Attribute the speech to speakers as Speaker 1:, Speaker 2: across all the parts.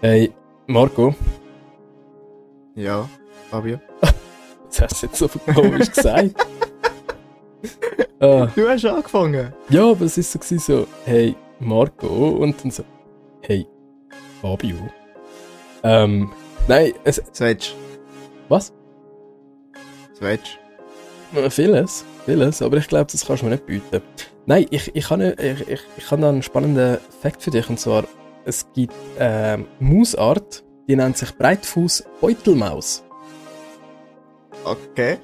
Speaker 1: Hey, Marco,
Speaker 2: Ja, Fabio.
Speaker 1: das hast du jetzt so komisch gesagt. ah,
Speaker 2: Du hast angefangen.
Speaker 1: ja, aber es ist so, gewesen, so, hey, Marco, und dann so, hey, Fabio. Ähm, nein, es,
Speaker 2: Switch.
Speaker 1: was?
Speaker 2: Switch.
Speaker 1: Äh, Vieles, vieles, aber ich glaube, das kannst du mir nicht bieten. Nein, ich, ich habe ich, ich, ich habe da einen spannenden Fakt für dich, und zwar, es gibt ähm, Mausart, die nennt sich Breitfuß-Beutelmaus.
Speaker 2: Okay.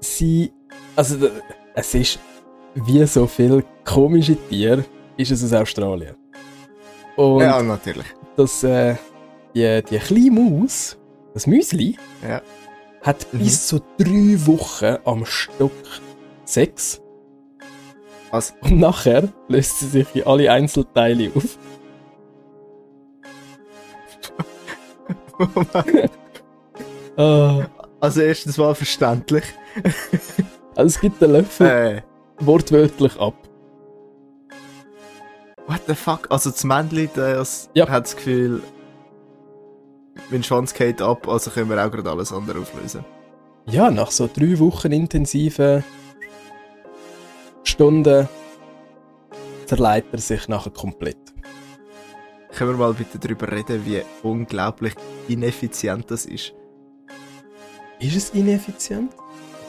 Speaker 1: sie, also es ist wie so viele komische Tiere, ist es aus Australien. Und
Speaker 2: ja, natürlich.
Speaker 1: das, äh, die, die kleine Maus, das Müsli,
Speaker 2: Ja.
Speaker 1: hat
Speaker 2: Mhm.
Speaker 1: bis zu drei Wochen am Stück Sex
Speaker 2: Was?
Speaker 1: und nachher löst sie sich in alle Einzelteile auf. Ah,
Speaker 2: also erstens mal verständlich.
Speaker 1: also es gibt den Löffel
Speaker 2: Äh,
Speaker 1: wortwörtlich ab.
Speaker 2: what the fuck? Also das Männchen, das
Speaker 1: Ja.
Speaker 2: hat das Gefühl, mein Schwanz geht ab, also können wir auch gerade alles andere auflösen.
Speaker 1: Ja, nach so drei Wochen intensiven Stunden zerleiht er sich nachher komplett.
Speaker 2: Können wir mal bitte darüber reden, wie unglaublich ineffizient das ist?
Speaker 1: Ist es ineffizient?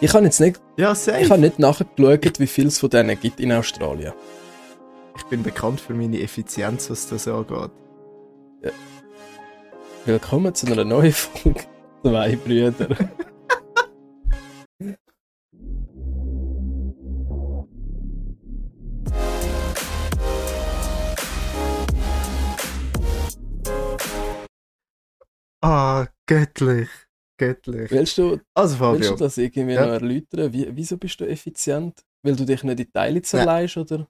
Speaker 1: Ich habe jetzt nicht,
Speaker 2: Ja, safe.
Speaker 1: ich habe nicht nachgeschaut, wie viel es von denen gibt in Australien.
Speaker 2: Ich bin bekannt für meine Effizienz, was das angeht.
Speaker 1: Willkommen zu einer neuen Folge Zwei Brüder.
Speaker 2: Ah, göttlich. Göttlich.
Speaker 1: Willst du,
Speaker 2: Also
Speaker 1: willst du
Speaker 2: Fabio,
Speaker 1: das irgendwie
Speaker 2: Ja.
Speaker 1: noch erläutern? Wie, wieso bist du effizient? Weil du dich nicht in Teile zerleihst, oder?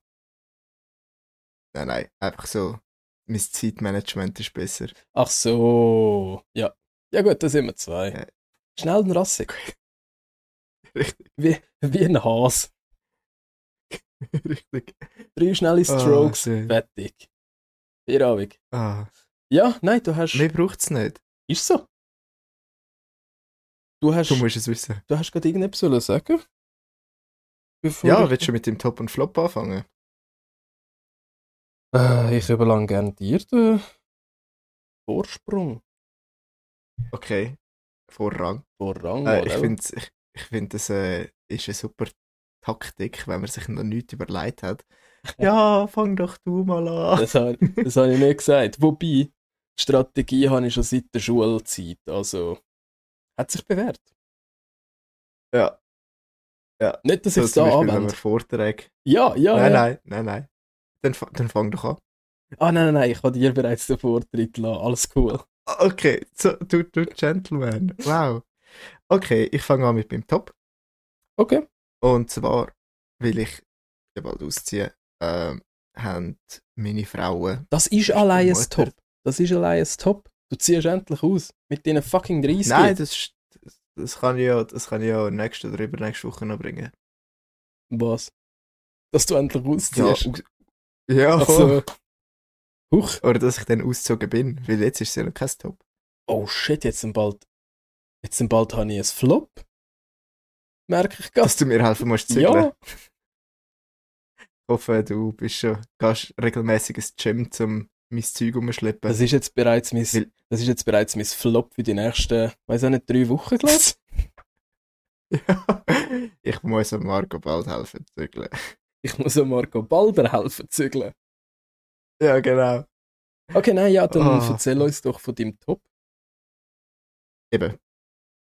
Speaker 2: nein, nein, einfach so, mein Zeitmanagement ist besser.
Speaker 1: Ach so. Ja. Ja gut, da sind wir zwei.
Speaker 2: Ja.
Speaker 1: Schnell und rassig.
Speaker 2: Richtig,
Speaker 1: Wie, wie ein Hase.
Speaker 2: richtig.
Speaker 1: Drei schnelle
Speaker 2: Ah,
Speaker 1: Strokes,
Speaker 2: schön.
Speaker 1: fertig. Feierabend.
Speaker 2: Ah,
Speaker 1: Ja, nein, du hast...
Speaker 2: mehr braucht's nicht.
Speaker 1: Ist so. Du hast,
Speaker 2: Du musst es wissen.
Speaker 1: du hast gerade irgendetwas sagen? Bevor
Speaker 2: Ja,
Speaker 1: ich-
Speaker 2: willst du mit dem Top und Flop anfangen?
Speaker 1: Äh, ich überlang gerne dir den Vorsprung.
Speaker 2: Okay. Vorrang.
Speaker 1: Vorrang,
Speaker 2: Äh, ich finde, ich, ich find, das äh, ist eine super Taktik, wenn man sich noch nichts überlegt hat. Ja, fang doch du mal an.
Speaker 1: Das habe das hab ich nicht gesagt. Wobei, Strategie habe ich schon seit der Schulzeit. Also, hat sich bewährt.
Speaker 2: Ja.
Speaker 1: Nicht, dass
Speaker 2: So
Speaker 1: ich es da anwende.
Speaker 2: Vorträge.
Speaker 1: Ja, ja,
Speaker 2: nein,
Speaker 1: ja.
Speaker 2: nein, nein, nein. Dann, dann fang doch an.
Speaker 1: Ah, nein, nein, nein, ich habe dir bereits den Vortritt lassen. Alles cool.
Speaker 2: Ah, Okay, so, du, du Gentleman. Wow. Okay, ich fange an mit meinem Top.
Speaker 1: Okay.
Speaker 2: Und zwar, weil ich ja bald ausziehe, ähm, haben meine Frauen.
Speaker 1: Das ist allein ein? Top. Das ist allein ein Top. Du ziehst endlich aus. Mit deinen fucking 30.
Speaker 2: Nein, das, ist- das, kann ich ja, das kann ich ja nächste oder übernächste Woche noch bringen.
Speaker 1: Was? Dass du endlich
Speaker 2: Ja,
Speaker 1: ausziehst.
Speaker 2: aus- ja
Speaker 1: also, huch.
Speaker 2: oder dass ich dann ausgezogen bin, weil jetzt ist es ja noch kein Top.
Speaker 1: Oh shit, jetzt sind bald. Jetzt sind bald habe ich ein Flop. Merke ich gar
Speaker 2: Dass du mir helfen musst zu zügeln.
Speaker 1: Ja,
Speaker 2: Ich hoffe, du bist schon, gehst regelmäßig ins Gym, um mein Zeug umzuschleppen.
Speaker 1: das ist jetzt bereits mein,
Speaker 2: Weil-
Speaker 1: das ist jetzt bereits mein Flop für die nächsten, weiß auch nicht, drei Wochen, glaube ich.
Speaker 2: Ja, ich muss Marco bald helfen zügeln.
Speaker 1: Ich muss Marco Balder helfen zügeln.
Speaker 2: Ja, genau.
Speaker 1: Okay, nein, ja, dann
Speaker 2: Ah.
Speaker 1: erzähl uns doch von deinem Top.
Speaker 2: Eben.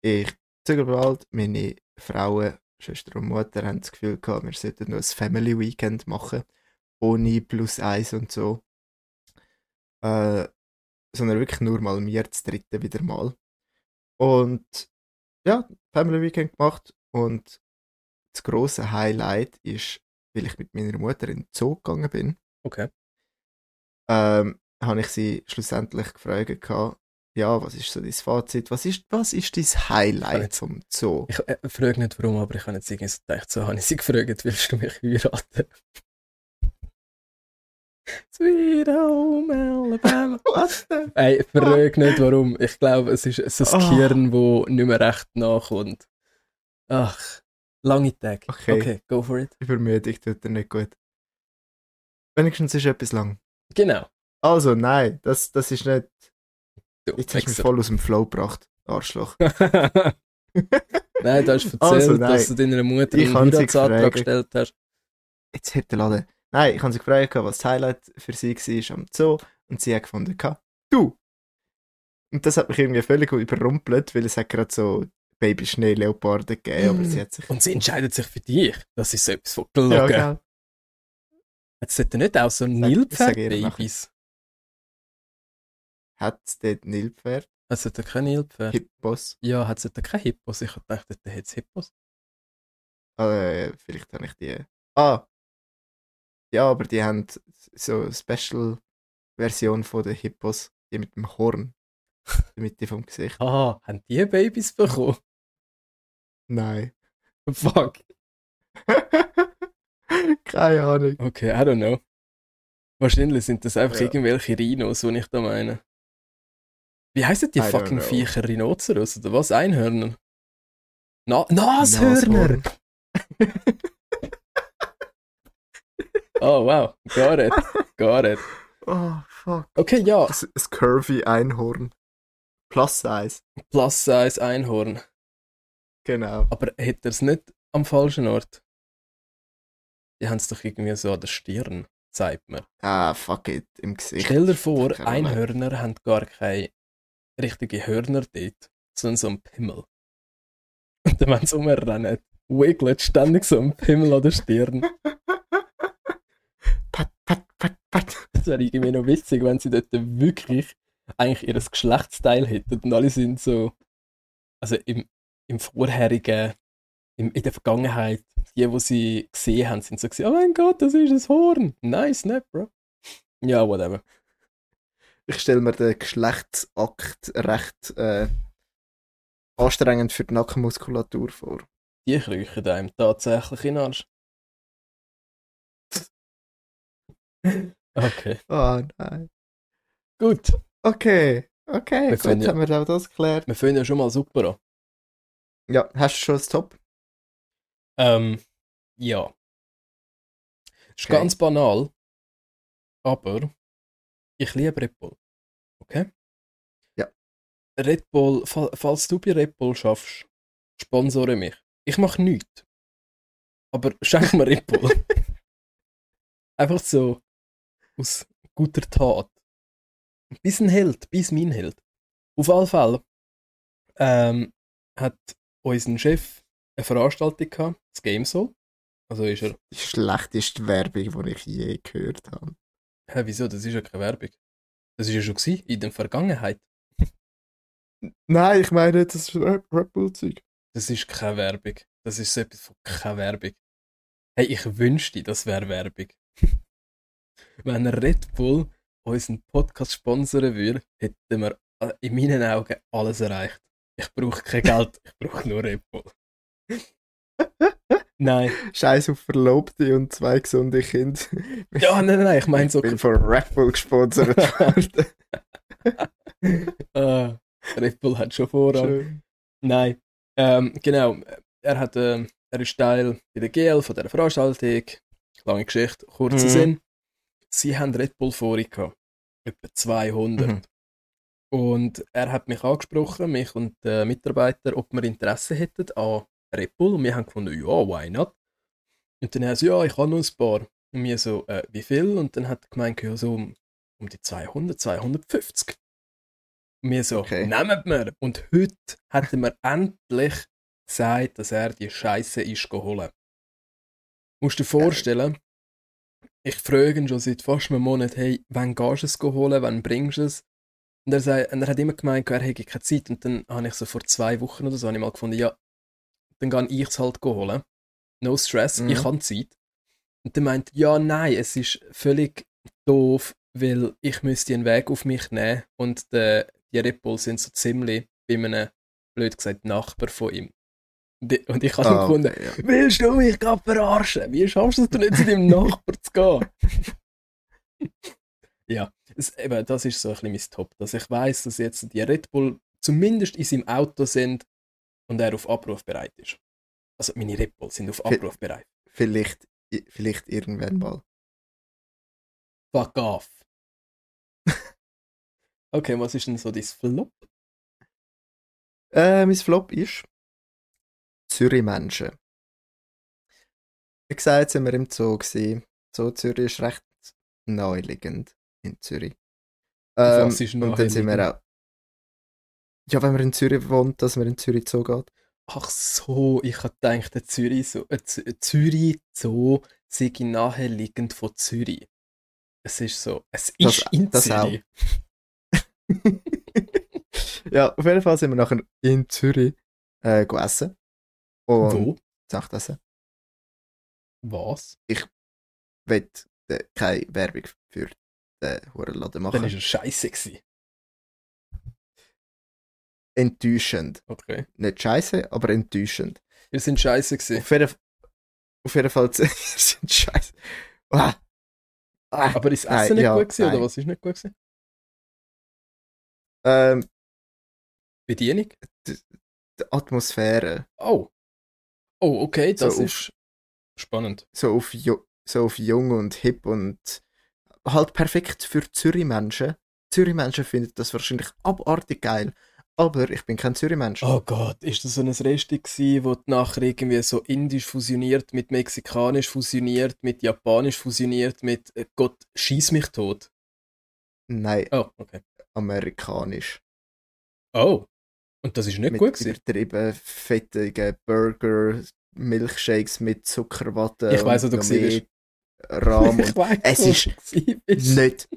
Speaker 2: Ich zügel bald. Meine Frauen, Schwester und Mutter haben das Gefühl gehabt, wir sollten noch ein Family Weekend machen. Ohne plus eins und so. Äh, sondern wirklich nur mal mir zu dritten wieder mal. Und ja, Family Weekend gemacht. Und das grosse Highlight ist, weil ich mit meiner Mutter in den Zoo gegangen bin.
Speaker 1: Okay.
Speaker 2: ähm, habe ich sie schlussendlich gefragt, gehabt, ja, was ist so dein Fazit? Was ist, was ist dein Highlight
Speaker 1: jetzt-
Speaker 2: vom Zoo?
Speaker 1: Ich äh, frage nicht warum, aber ich habe jetzt irgendwie so gedacht, so habe ich sie gefragt, willst du mich heiraten? Sweet Home Alabama.
Speaker 2: Was? Denn?
Speaker 1: Ey, frag nicht warum. Ich glaube, es ist so ein
Speaker 2: Ah.
Speaker 1: Gehirn, wo nicht mehr recht nachkommt. Ach, lange Tag.
Speaker 2: Okay.
Speaker 1: okay, go for it.
Speaker 2: Übermüdung tut er nicht gut. Wenigstens ist etwas lang.
Speaker 1: Genau.
Speaker 2: Also, nein, das, das ist nicht.
Speaker 1: Du
Speaker 2: Jetzt hast du mich voll aus dem Flow gebracht. Arschloch.
Speaker 1: nein, du hast erzählt,
Speaker 2: Also,
Speaker 1: dass du deiner Mutter einen Heiratsantrag gestellt hast.
Speaker 2: Jetzt hätte er laden. Nein, ich habe sie gefragt, was das Highlight für sie war am Zoo. Und sie hat gefunden, «Ka, du. Und das hat mich irgendwie völlig überrumpelt, weil es hat gerade so Baby-Schnee-Leoparden gegeben, aber sie hat sich.
Speaker 1: Und sie entscheidet sich für dich. Das ist so etwas von
Speaker 2: Ja,
Speaker 1: gelogen.
Speaker 2: gell.
Speaker 1: Jetzt sollte nicht auch so Nilpferd-Babys.
Speaker 2: Hat es dort Nilpferd?
Speaker 1: Es sollte kein Nilpferd.
Speaker 2: Hippos?
Speaker 1: Ja, hat es dort keine Hippos? Ich dachte, dort hätte es Hippos.
Speaker 2: Äh, vielleicht habe ich die. Ah! Ja, aber die haben so eine Special-Version von den Hippos, die mit dem Horn. Die Mitte vom Gesicht.
Speaker 1: Ah, haben die Babys bekommen?
Speaker 2: Nein.
Speaker 1: Fuck.
Speaker 2: Keine Ahnung.
Speaker 1: Okay, I don't know. Wahrscheinlich sind das einfach
Speaker 2: Ja.
Speaker 1: irgendwelche Rhinos, die ich da meine. Wie heißen die
Speaker 2: I
Speaker 1: fucking. Viecher? Rhinoceros oder was? Einhörner? Na Nashörner! Oh wow, gar nicht. Gar nicht.
Speaker 2: Oh, fuck.
Speaker 1: Okay, ja,
Speaker 2: Das ist ein curvy Einhorn. Plus Size.
Speaker 1: Plus Size Einhorn.
Speaker 2: Genau.
Speaker 1: Aber hat er es nicht am falschen Ort? Die haben es doch irgendwie so an der Stirn, zeigt mir.
Speaker 2: Ah, fuck it. Im Gesicht.
Speaker 1: Stell dir vor. Einhörner haben gar keine richtigen Hörner dort, sondern so einen Pimmel. Und dann, wenn sie rumrennen, wiggelt ständig so ein Pimmel an der Stirn. Das wäre irgendwie noch witzig, wenn sie dort wirklich eigentlich ihr Geschlechtsteil hätten und alle sind so, also im, im vorherigen, im, in der Vergangenheit, die, die sie gesehen haben, sind so gesehen, oh mein Gott, das ist ein Horn. Nice, ne, Bro? Ja, whatever.
Speaker 2: Ich stelle mir den Geschlechtsakt recht äh, anstrengend für die Nackenmuskulatur vor.
Speaker 1: Die kriechen einem tatsächlich in den Arsch. Okay,
Speaker 2: Oh nein.
Speaker 1: gut.
Speaker 2: Okay. Okay,
Speaker 1: Wir
Speaker 2: gut,
Speaker 1: ja-
Speaker 2: haben wir auch das geklärt.
Speaker 1: Wir finden ja schon mal super an.
Speaker 2: Ja, hast du schon das Top?
Speaker 1: Ähm, ja. Ist
Speaker 2: Okay.
Speaker 1: ganz banal, aber ich liebe Red Bull. Okay?
Speaker 2: Ja.
Speaker 1: Red Bull, fa- falls du bei Red Bull schaffst, sponsore mich. Ich mache nichts. Aber schenk mir Red Bull. Einfach so aus guter Tat. Bis ein Held, bis mein Held. Auf alle Fälle ähm, hat unser Chef eine Veranstaltung gehabt, das Game Soul. Also ist er,
Speaker 2: Die schlechteste Werbung, die ich je gehört habe.
Speaker 1: hä, wieso, das ist ja keine Werbung. Das ist ja schon gewesen, in der Vergangenheit.
Speaker 2: Nein, ich meine, das ist Red Red Bull-Zeug.
Speaker 1: Das ist keine Werbung. Das ist so etwas von keine Werbung. Hey, ich wünschte, das wäre Werbung. Wenn Red Bull unseren Podcast sponsoren würde, hätten wir äh, in meinen Augen alles erreicht. Ich brauche kein Geld, ich brauche nur Red Bull. Nein.
Speaker 2: Scheiß auf Verlobte und zwei gesunde Kinder.
Speaker 1: Ja, nein, nein, nein, ich meine so.
Speaker 2: Ich bin von Red Bull gesponsert worden.
Speaker 1: Ah, Red Bull hat schon Vorrang.
Speaker 2: Schön.
Speaker 1: Nein. Ähm, genau. Er, hat, ähm, er ist Teil bei der GL von dieser Veranstaltung. Lange Geschichte, kurzer
Speaker 2: Mhm.
Speaker 1: Sinn. Sie haben Red Bull vorher gehabt. Etwa 200.
Speaker 2: Mhm.
Speaker 1: Und er hat mich angesprochen, mich und die Mitarbeiter, ob wir Interesse hätten an Red Bull. Und wir haben gefunden, ja, why not? Und dann hat er so, ja, ich habe noch ein paar. Und wir so, äh, wie viel? Und dann hat er gemeint, ja, so um, um die 200, 250. Und wir so,
Speaker 2: Okay.
Speaker 1: nehmen wir. Und heute hat er mir endlich gesagt, dass er die Scheiße ist geholt. Musst du dir vorstellen, ich frage ihn schon seit fast einem Monat, hey, wann gehst du es holen, wann bringst du es? Und er, sagt, und er hat immer gemeint, er hätte keine Zeit. Und dann habe ich so vor zwei Wochen oder so habe ich mal gefunden, ja, dann gehe ich es halt holen. No stress,
Speaker 2: Mhm.
Speaker 1: ich habe Zeit. Und dann meint, ja, nein, es ist völlig doof, weil ich müsste einen Weg auf mich nehmen und die, die Red Bull sind so ziemlich bei einem, blöd gesagt, Nachbar von ihm. Und ich- habe
Speaker 2: Ah,
Speaker 1: gefunden,
Speaker 2: okay, ja.
Speaker 1: willst du mich gerade verarschen? Wie schaffst du es nicht, zu deinem Nachbar zu gehen? Ja, es, eben, das ist so ein bisschen mein Top, dass ich weiß, dass jetzt die Red Bull zumindest in seinem Auto sind und er auf Abruf bereit ist. Also meine Red Bull sind auf Abruf bereit.
Speaker 2: Vielleicht, vielleicht irgendwann mal.
Speaker 1: Fuck off. okay, was ist denn so dein Flop?
Speaker 2: Äh, mein Flop ist Zürich-Menschen. Wie gesagt, sind wir im Zoo gesehen. Zoo Zürich ist recht naheliegend in Zürich. Ähm,
Speaker 1: ist
Speaker 2: und dann sind wir auch. Ja, wenn man in Zürich wohnt, dass man in Zürich Zoo geht.
Speaker 1: Ach so, ich hatte gedacht, der Zürich, so, äh, Zürich Zoo sei naheliegend von Zürich. Es ist so, es ist
Speaker 2: Das-
Speaker 1: in
Speaker 2: das auch.
Speaker 1: Zürich.
Speaker 2: ja, auf jeden Fall sind wir nachher in Zürich äh, gegessen. Und
Speaker 1: Wo?
Speaker 2: Nachtessen.
Speaker 1: Was?
Speaker 2: Ich will äh, keine Werbung für den Hurenladen machen.
Speaker 1: Dann ist er scheiße gewesen.
Speaker 2: Enttäuschend.
Speaker 1: Okay.
Speaker 2: Nicht scheiße, aber enttäuschend.
Speaker 1: Wir sind scheiße gewesen.
Speaker 2: Auf jeden, auf jeden Fall sind scheiße. Ah. Ah.
Speaker 1: Aber ist das
Speaker 2: Nein,
Speaker 1: Essen nicht
Speaker 2: ja,
Speaker 1: gut gewesen, oder was ist nicht gut gewesen?
Speaker 2: Ähm,
Speaker 1: Bedienung?
Speaker 2: die Atmosphäre.
Speaker 1: Oh. Oh, okay,
Speaker 2: So
Speaker 1: das
Speaker 2: auf-
Speaker 1: ist spannend.
Speaker 2: So auf, so auf jung und hip und halt perfekt für Zürich-Menschen. Zürich-Menschen finden das wahrscheinlich abartig geil. Aber ich bin kein Zürich-Mensch.
Speaker 1: Oh Gott, ist das so ein Resti gewesen, wo nachher irgendwie so indisch fusioniert, mit mexikanisch fusioniert, mit japanisch fusioniert, mit äh, Gott, schieß mich tot.
Speaker 2: Nein,
Speaker 1: Oh, okay.
Speaker 2: amerikanisch.
Speaker 1: Oh. Und das ist nicht
Speaker 2: mit
Speaker 1: gut gewesen.
Speaker 2: übertrieben fettigen Burger, Milchshakes mit Zuckerwatte.
Speaker 1: Ich
Speaker 2: und
Speaker 1: wo du
Speaker 2: noch
Speaker 1: gewesen
Speaker 2: mehr Rahm
Speaker 1: Ich
Speaker 2: und
Speaker 1: weiss,
Speaker 2: es ist
Speaker 1: bist.
Speaker 2: nicht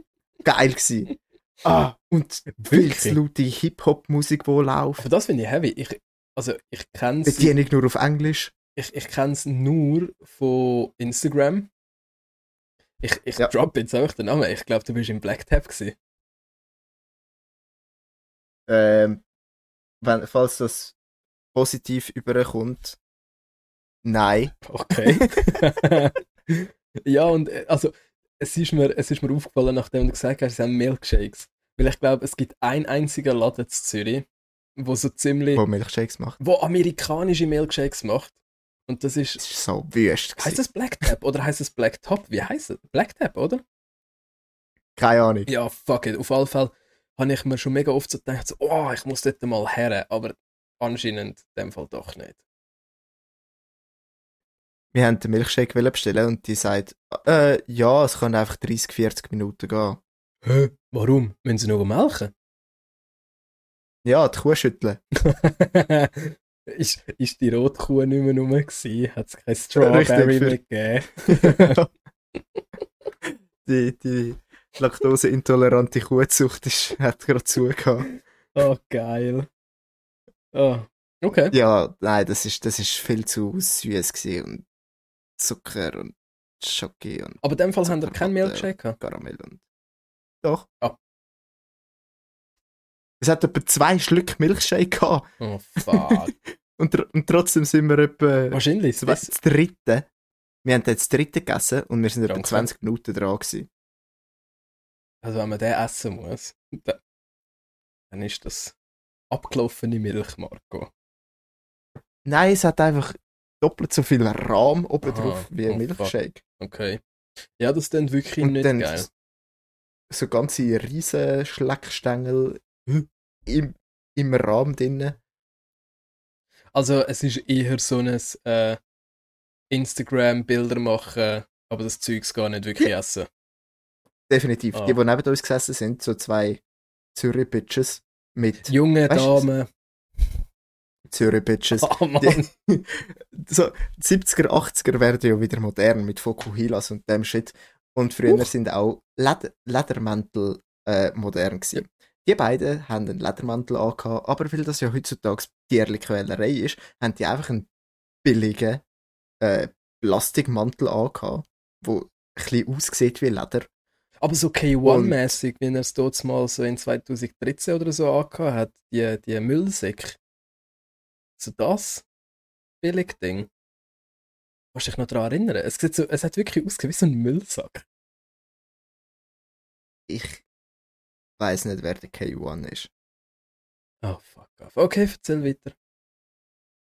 Speaker 2: geil gewesen. Ah, und viel
Speaker 1: Wirklich?
Speaker 2: laute Hip-Hop-Musik, die läuft.
Speaker 1: Aber das finde ich heavy. Ich, also, ich kenne es
Speaker 2: Bedienung nur auf Englisch.
Speaker 1: ich, ich kenn's nur von Instagram. Ich, ich
Speaker 2: Ja.
Speaker 1: drop jetzt einfach den Namen. Ich glaube, du bist im Black Tab gewesen.
Speaker 2: Ähm, wenn, falls das positiv überkommt, nein.
Speaker 1: Okay. ja, und äh, also, es ist, mir, es ist mir aufgefallen, nachdem du gesagt hast, es haben Milkshakes. Weil ich glaube, es gibt ein einziger Laden in Zürich, wo so ziemlich,
Speaker 2: Wo Milchshakes macht.
Speaker 1: wo amerikanische Milkshakes macht. Und das ist,
Speaker 2: Das ist so wüst.
Speaker 1: heißt das Black Tap oder heißt das Black Top? Wie heißt es? Black Tap, oder?
Speaker 2: Keine Ahnung.
Speaker 1: Ja, fuck it. Auf jeden Fall habe ich mir schon mega oft so gedacht, so, oh, ich muss dort mal her. Aber anscheinend in dem Fall doch nicht.
Speaker 2: Wir haben den Milchshake bestellen und die sagt, äh, ja, es kann einfach 30, 40 Minuten gehen.
Speaker 1: Hä? Warum? Müssen sie noch melken?
Speaker 2: Ja, die Kuh schütteln.
Speaker 1: ist, ist die Rotkuh nicht mehr rum gewesen? Hat es kein Strawberry mehr gegeben?
Speaker 2: die, die laktoseintolerante Kuhzucht ist, hat gerade zugehört.
Speaker 1: oh, geil. Oh, okay.
Speaker 2: Ja, nein, das ist, das ist viel zu süß und Zucker und Schoki und
Speaker 1: Aber in dem Fall haben wir keinen Milkshake.
Speaker 2: Karamell und... Doch.
Speaker 1: Ah.
Speaker 2: Es hat etwa zwei Schlück Milchshake gehabt
Speaker 1: Oh, fuck.
Speaker 2: und, und trotzdem sind wir etwa
Speaker 1: Wahrscheinlich. Das,
Speaker 2: dritte. Wir haben jetzt das dritte gegessen und wir sind etwa
Speaker 1: Danke.
Speaker 2: 20 Minuten dran gewesen.
Speaker 1: Also, wenn man den essen muss, dann, dann ist das abgelaufene Milch, Marco.
Speaker 2: Nein, es hat einfach doppelt so viel Rahm oben
Speaker 1: Aha,
Speaker 2: drauf wie
Speaker 1: oh,
Speaker 2: ein Milchshake.
Speaker 1: Okay. Ja, das klingt wirklich
Speaker 2: Und
Speaker 1: nicht
Speaker 2: dann
Speaker 1: geil.
Speaker 2: so ganze riesen Schleckstängel im, im Rahmen drin.
Speaker 1: Also, es ist eher so ein äh, Instagram-Bilder machen, aber das Zeugs gar nicht wirklich essen.
Speaker 2: Definitiv.
Speaker 1: Ah.
Speaker 2: Die, die neben uns gesessen sind, so zwei Zürich-Bitches mit
Speaker 1: Junge
Speaker 2: Weißt
Speaker 1: Damen.
Speaker 2: Zürich-Bitches.
Speaker 1: Oh Mann.
Speaker 2: Die, so, die 70er, 80er werden ja wieder modern mit Fokuhilas und dem Shit. Und früher
Speaker 1: Huch.
Speaker 2: sind auch Leder Ledermäntel äh, modern gewesen. Die beiden haben einen Ledermantel angehabt, aber weil das ja heutzutage tierliche Quälerei ist, haben die einfach einen billigen äh, Plastikmantel angehabt, wo ein bisschen aussieht wie Leder.
Speaker 1: Aber so K1-mäßig, wie er es dort mal so in 2013 oder so angehabt hat, die, die Müllsäcke. So das Billigding. Kannst du dich noch daran erinnern? Es, sieht so, es hat wirklich ausgesehen wie so ein Müllsack.
Speaker 2: ich weiß nicht, wer der K1 ist.
Speaker 1: Oh, fuck off. Okay, erzähl weiter.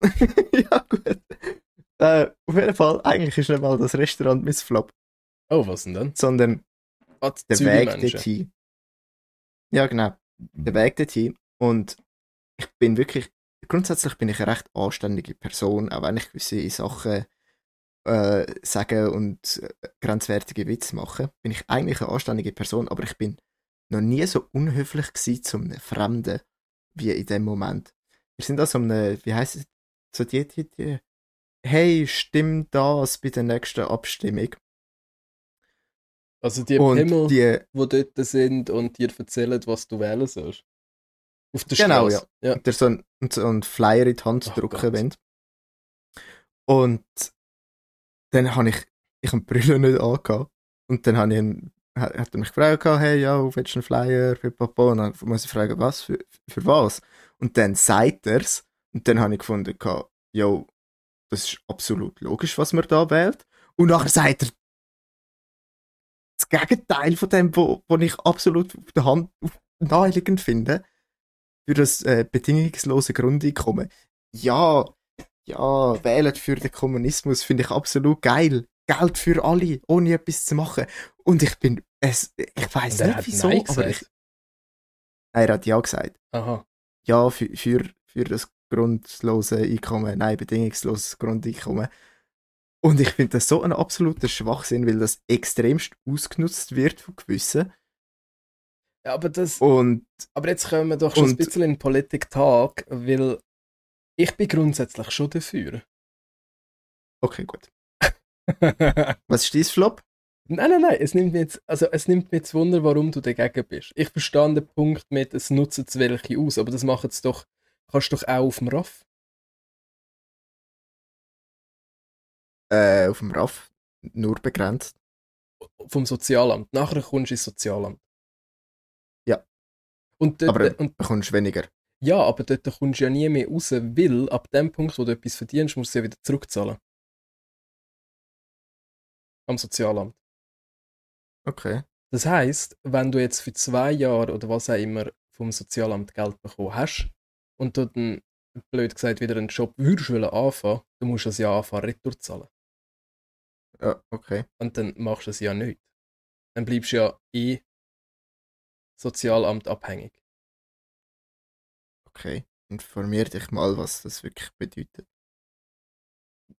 Speaker 2: ja, gut. Äh, auf jeden Fall, eigentlich ist nicht mal das Restaurant mein Flop,
Speaker 1: Oh, was denn dann?
Speaker 2: sondern Der Weg dorthin. Ja, genau. Der Weg dorthin. Und ich bin wirklich, grundsätzlich bin ich eine recht anständige Person, auch wenn ich gewisse Sachen äh, sagen und äh, grenzwertige Witze mache, bin ich eigentlich eine anständige Person, aber ich bin noch nie so unhöflich gewesen zu einem Fremden wie in dem Moment. Wir sind da so einem, wie heisst es, so die, die, die, hey, stimm das bei der nächsten Abstimmung.
Speaker 1: Also die
Speaker 2: und
Speaker 1: Pimmel,
Speaker 2: die,
Speaker 1: die dort sind und dir erzählen, was du wählen sollst. Auf der
Speaker 2: Genau,
Speaker 1: Straße. ja.
Speaker 2: der so einen, so einen Flyer in die Hand
Speaker 1: Oh
Speaker 2: drücken wollen. Und dann habe ich, ich habe Brille nicht angehabt. Und dann habe ich ihn, hat er mich gefragt, hey, ja, willst du einen Flyer für Papa? Und dann muss ich fragen, was, für, für was? Und dann sagt er's. Und dann habe ich gefunden, jo, das ist absolut logisch, was man da wählt. Und nachher sagt er das Gegenteil von dem, wo, wo ich absolut auf der Hand auf- naheliegend finde für das äh, bedingungslose Grundeinkommen. Ja, ja, wählen für den Kommunismus finde ich absolut geil. Geld für alle, ohne etwas zu machen. Und ich bin, es, ich weiß nicht wieso,
Speaker 1: Nein
Speaker 2: aber ich, nein, er hat ja gesagt.
Speaker 1: Aha.
Speaker 2: Ja, für, für, für das grundlose Einkommen, nein, bedingungsloses Grundeinkommen. Und ich finde das so ein absoluter Schwachsinn, weil das extremst ausgenutzt wird von gewissen.
Speaker 1: Ja, aber das,
Speaker 2: Und
Speaker 1: aber jetzt kommen wir doch schon ein
Speaker 2: Und-
Speaker 1: bisschen in Politik-Tag, weil ich bin grundsätzlich schon dafür.
Speaker 2: okay, gut.
Speaker 1: nein,
Speaker 2: Was ist dein Flop?
Speaker 1: nein, nein, es nimmt mir jetzt, also es nimmt mir jetzt Wunder, warum du dagegen bist. Ich verstehe den Punkt mit, es nutzen zu welche aus, aber das machen es doch, kannst du doch auch auf dem RAF.
Speaker 2: Äh, auf dem RAF. Nur begrenzt.
Speaker 1: vom Sozialamt. Nachher kommst du ins Sozialamt.
Speaker 2: Ja.
Speaker 1: Und dort,
Speaker 2: Aber
Speaker 1: und,
Speaker 2: bekommst weniger.
Speaker 1: ja, aber dort kommst du ja nie mehr raus, weil ab dem Punkt, wo du etwas verdienst, musst du ja wieder zurückzahlen. Am Sozialamt.
Speaker 2: Okay.
Speaker 1: Das heißt, wenn du jetzt für zwei Jahre oder was auch immer vom Sozialamt Geld bekommen hast und du dann, blöd gesagt, wieder einen Job würdest anfangen, du musst das ja anfangen, retour zahlen.
Speaker 2: Ja, okay.
Speaker 1: Und dann machst du es ja nicht. Dann bleibst du ja eh Sozialamt abhängig.
Speaker 2: Okay. Informier dich mal, was das wirklich bedeutet.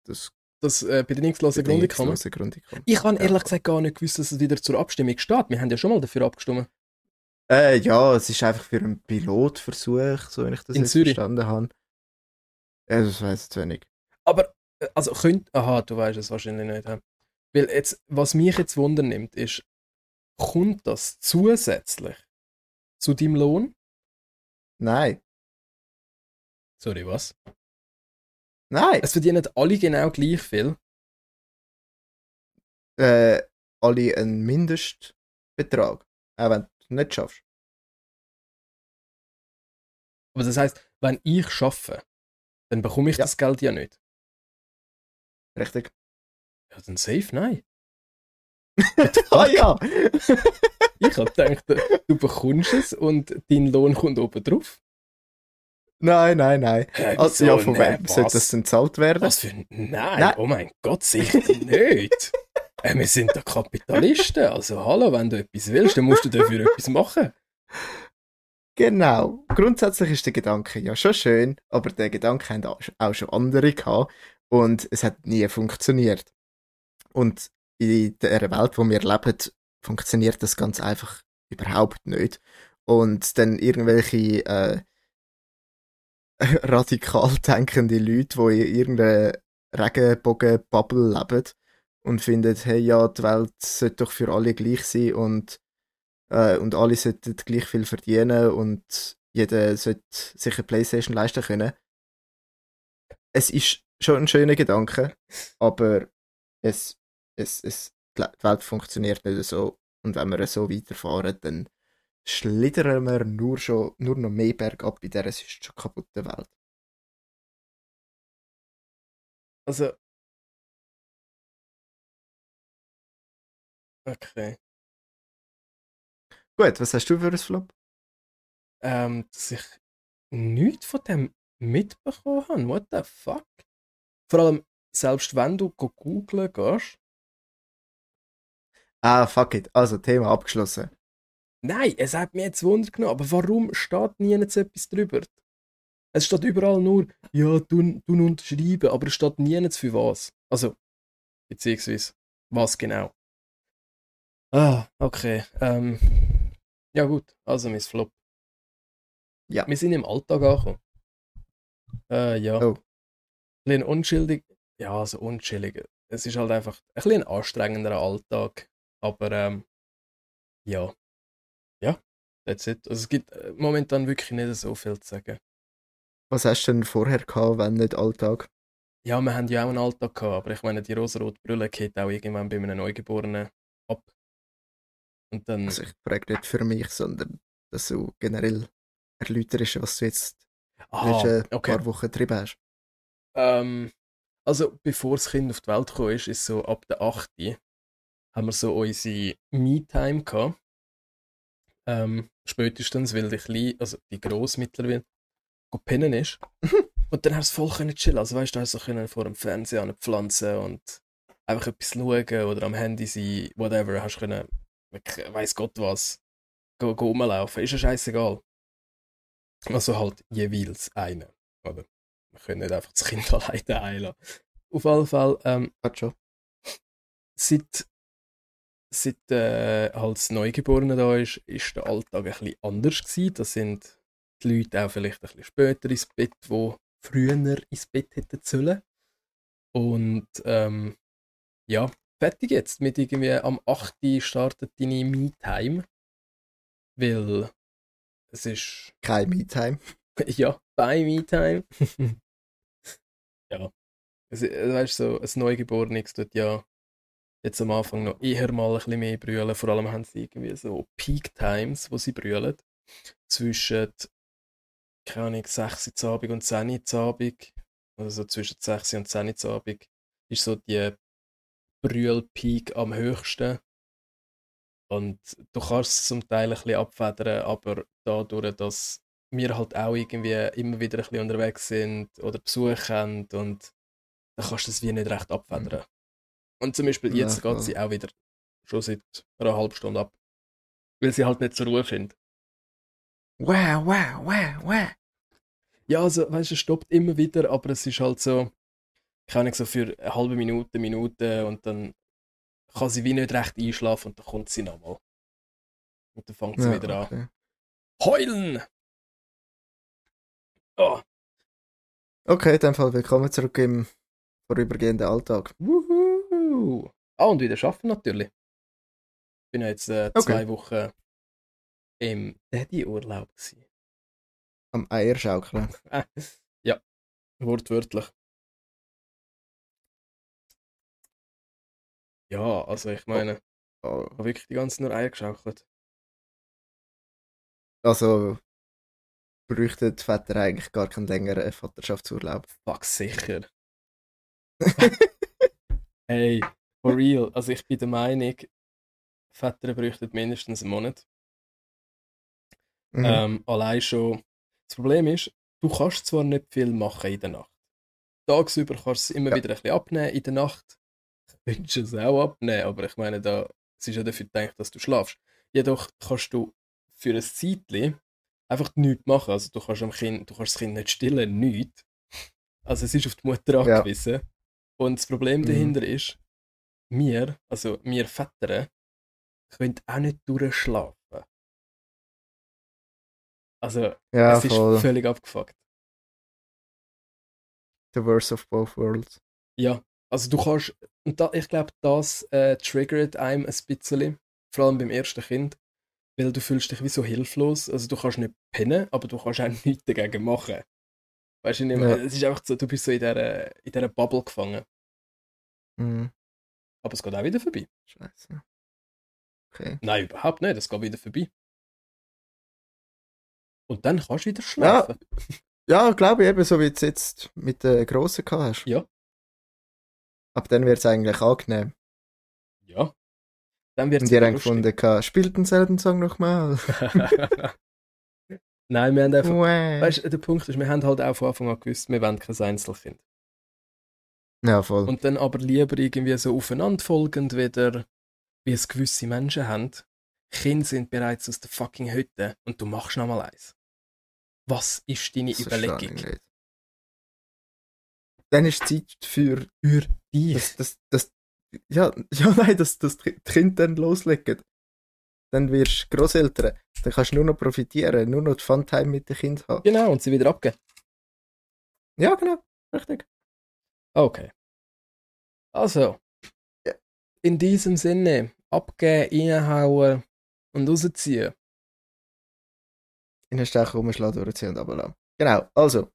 Speaker 2: Das
Speaker 1: Das äh, bedingungslose
Speaker 2: bedingungslose Grundeinkommen.
Speaker 1: Ich habe
Speaker 2: Ja.
Speaker 1: ehrlich gesagt gar nicht gewusst, dass es wieder zur Abstimmung steht. Wir haben ja schon mal dafür abgestimmt.
Speaker 2: Äh, ja, es ist einfach für einen Pilotversuch, so wenn ich das
Speaker 1: In
Speaker 2: jetzt
Speaker 1: Zürich?
Speaker 2: verstanden habe. Ja, das weiß ich zu wenig.
Speaker 1: Also könnt, aha, du weißt es wahrscheinlich nicht. Weil jetzt, was mich jetzt Wunder nimmt, ist, kommt das zusätzlich zu deinem Lohn?
Speaker 2: Nein.
Speaker 1: Sorry, was?
Speaker 2: Nein.
Speaker 1: Es verdienen alle genau gleich viel.
Speaker 2: Äh, alle einen Mindestbetrag. Auch wenn du nicht schaffst.
Speaker 1: Aber das heißt, wenn ich schaffe, dann bekomme ich
Speaker 2: Ja.
Speaker 1: das Geld ja nicht.
Speaker 2: Richtig?
Speaker 1: Ja, dann safe, nein.
Speaker 2: Ah ja!
Speaker 1: Ich habe gedacht, du bekommst es und dein Lohn kommt oben drauf.
Speaker 2: nein, nein, nein.
Speaker 1: Hä,
Speaker 2: Also, ja, von
Speaker 1: Nee,
Speaker 2: wem
Speaker 1: was?
Speaker 2: sollte das denn gezahlt werden?
Speaker 1: Was für ein... Nein,
Speaker 2: Nein.
Speaker 1: oh mein Gott, sicher nicht. äh, wir sind da Kapitalisten. Also hallo, wenn du etwas willst, dann musst du dafür etwas machen.
Speaker 2: Genau. Grundsätzlich ist der Gedanke ja schon schön, aber der Gedanke haben auch schon andere gehabt und es hat nie funktioniert. Und in der Welt, wo wir leben, funktioniert das ganz einfach überhaupt nicht. Und dann irgendwelche äh, radikal denkende Leute, die in irgendeiner Regenbogen-Bubble leben und finden, hey, ja, die Welt sollte doch für alle gleich sein und äh, und alle sollten gleich viel verdienen und jeder sollte sich eine Playstation leisten können. Es ist schon ein schöner Gedanke, aber es, es, es, die Welt funktioniert nicht so. Und wenn wir so weiterfahren, dann schlittern wir nur, schon, nur noch mehr bergab in dieser sonst schon kaputten Welt.
Speaker 1: Also. Okay.
Speaker 2: Gut, was hast du für ein Flop?
Speaker 1: ähm, dass ich nichts von dem mitbekommen habe. What the fuck? Vor allem, selbst wenn du go googlen gehst,
Speaker 2: Ah, fuck it. Also, Thema abgeschlossen.
Speaker 1: nein, es hat mich jetzt Wunder genommen, aber warum steht nie jetzt etwas drüber? Es steht überall nur, ja, du, du unterschreiben, aber es steht nie für was. Also, beziehungsweise, was genau. Ah, okay. Ähm, ja gut, also mein Flop.
Speaker 2: Ja.
Speaker 1: Wir sind im Alltag angekommen. Äh, ja.
Speaker 2: Oh.
Speaker 1: Ein bisschen unschuldig. Ja, also unschuldig. Es ist halt einfach ein bisschen ein anstrengenderer Alltag. Aber, ähm, ja. Ja, that's it. Also es gibt äh, momentan wirklich nicht so viel zu sagen.
Speaker 2: Was hast du denn vorher gehabt, wenn nicht Alltag?
Speaker 1: Ja, wir haben ja auch einen Alltag gehabt, aber ich meine, die rosarote Brille geht auch irgendwann bei einem Neugeborenen ab. Und dann.
Speaker 2: Also, ich frage nicht für mich, sondern dass du generell erläuterst, was du jetzt letzten
Speaker 1: Ah, okay.
Speaker 2: paar Wochen getrieben hast.
Speaker 1: Ähm, also, bevor das Kind auf die Welt gekommen ist, ist so ab der 8. haben wir so unsere Me-Time gehabt. Ähm, spätestens, weil die Kleine, also die Grosse mittlerweile, go pennen ist. und dann hast du voll können chillen. Also, weißt du, hast du können vor dem Fernseher an pflanzen und einfach etwas schauen oder am Handy sein, whatever. Hast können, weiß Gott was, go, go rumlaufen. Ist ja scheißegal. Also halt jeweils einen, oder? Wir können nicht einfach das Kind alleine einlassen. Auf jeden Fall, ähm,
Speaker 2: Hat schon.
Speaker 1: seit, seit äh, halt das Neugeborene da ist, ist der Alltag ein bisschen anders gewesen. Da sind die Leute auch vielleicht ein bisschen später ins Bett, wo früher ins Bett hätten sollen. Und ähm, ja, fertig jetzt. Mit irgendwie am 8. startet deine Me-Time. Weil es ist
Speaker 2: Kein Me-Time.
Speaker 1: ja, bei Me-Time. ja. Es, äh, weißt so, ein Neugeborenes tut ja jetzt am Anfang noch eher mal ein bisschen mehr brüllen. Vor allem haben sie irgendwie so Peak Times, wo sie brüllen. Zwischen, keine Ahnung, 6 Uhr Abend und 10 Uhr Abend. Also so zwischen 6 und 10 Uhr Abend ist so die Brüllpeak am höchsten. Und du kannst es zum Teil ein bisschen abfedern, aber dadurch, dass wir halt auch irgendwie immer wieder ein bisschen unterwegs sind oder Besuch haben und dann kannst du das wie nicht recht abfedern. Und zum Beispiel
Speaker 2: Ja,
Speaker 1: jetzt
Speaker 2: voll.
Speaker 1: geht sie auch wieder schon seit einer halben Stunde ab. Weil sie halt nicht zur Ruhe findet.
Speaker 2: Wow, wow, wow, wow.
Speaker 1: Ja, also, weißt du, es stoppt immer wieder, aber es ist halt so, keine Ahnung, so für eine halbe Minute, Minute und dann kann sie wie nicht recht einschlafen und dann kommt sie nochmal. Und dann fängt sie
Speaker 2: Ja,
Speaker 1: wieder an.
Speaker 2: okay.
Speaker 1: Heulen! Oh,
Speaker 2: okay, in dem Fall willkommen zurück im vorübergehenden Alltag.
Speaker 1: wuhu! Ah, und wieder arbeiten natürlich. Ich bin ja jetzt äh,
Speaker 2: Okay.
Speaker 1: zwei Wochen im Daddy-Urlaub.
Speaker 2: Am Eierschaukeln.
Speaker 1: ja, wortwörtlich. Ja, also ich meine,
Speaker 2: Oh.
Speaker 1: ich habe wirklich die ganze nur Eier geschaukelt.
Speaker 2: Also bräuchte die Väter eigentlich gar keinen längeren Vaterschaftsurlaub.
Speaker 1: Fuck, sicher. Hey, for real. Also ich bin der Meinung, Väter bräuchten mindestens einen Monat.
Speaker 2: Mhm.
Speaker 1: Ähm, allein schon. Das Problem ist, du kannst zwar nicht viel machen in der Nacht. Tagsüber kannst du es immer
Speaker 2: Ja.
Speaker 1: wieder ein bisschen abnehmen, in der Nacht könntest du es auch abnehmen, aber ich meine, da, es ist ja dafür gedacht, dass du schlafst. Jedoch kannst du für ein Zeitchen einfach nichts machen. Also du kannst, am kind, du kannst das Kind nicht stillen, nichts. Also es ist auf die Mutter
Speaker 2: Ja.
Speaker 1: angewiesen. Und das Problem
Speaker 2: Mhm.
Speaker 1: dahinter ist, wir, also wir Väter, können auch nicht durchschlafen. Also
Speaker 2: ja,
Speaker 1: es ist
Speaker 2: voll.
Speaker 1: völlig abgefuckt.
Speaker 2: The worst of both worlds.
Speaker 1: Ja, also du kannst, und da, ich glaube, das äh, triggert einem ein bisschen, vor allem beim ersten Kind, weil du fühlst dich wie so hilflos. Also du kannst nicht pennen, aber du kannst auch nichts dagegen machen. Weißt du nicht mehr?
Speaker 2: Ja.
Speaker 1: Es ist einfach so, du bist so in dieser, in dieser Bubble gefangen.
Speaker 2: Mhm.
Speaker 1: Aber es geht auch wieder vorbei.
Speaker 2: Scheiße. Okay.
Speaker 1: Nein, überhaupt nicht, es geht wieder vorbei. Und dann kannst du wieder schlafen.
Speaker 2: Ja, glaube ich, eben so wie du es jetzt mit der Grossen hast.
Speaker 1: Ja.
Speaker 2: Aber dann wird es eigentlich angenehm.
Speaker 1: Ja. Dann wird
Speaker 2: Und die haben gefunden, gehabt, spielt denselben Song nochmal.
Speaker 1: Nein, wir haben einfach.
Speaker 2: Uäh.
Speaker 1: Weißt du, der Punkt ist, wir haben halt auch von Anfang an gewusst, wir wollen kein Einzelkind.
Speaker 2: Ja, voll.
Speaker 1: Und dann aber lieber irgendwie so aufeinanderfolgend wieder, wie es gewisse Menschen haben. Kinder sind bereits aus der fucking Hütte und du machst noch mal eins. Was ist deine
Speaker 2: Das
Speaker 1: Überlegung?
Speaker 2: Dann ist Zeit für,
Speaker 1: Für dich.
Speaker 2: dass, dass, dass, ja, ja, nein, dass, die Kinder dann loslegen. Dann wirst du Grosseltern. Dann kannst du nur noch profitieren, nur noch die Funtime mit den Kindern haben.
Speaker 1: Genau, und sie wieder abgeben.
Speaker 2: Ja, genau. Richtig.
Speaker 1: Okay. Also, in diesem Sinne, abgeben, reinhauen und rausziehen.
Speaker 2: In den Stechen rumschlagen, durchziehen und runterlassen. Genau, also,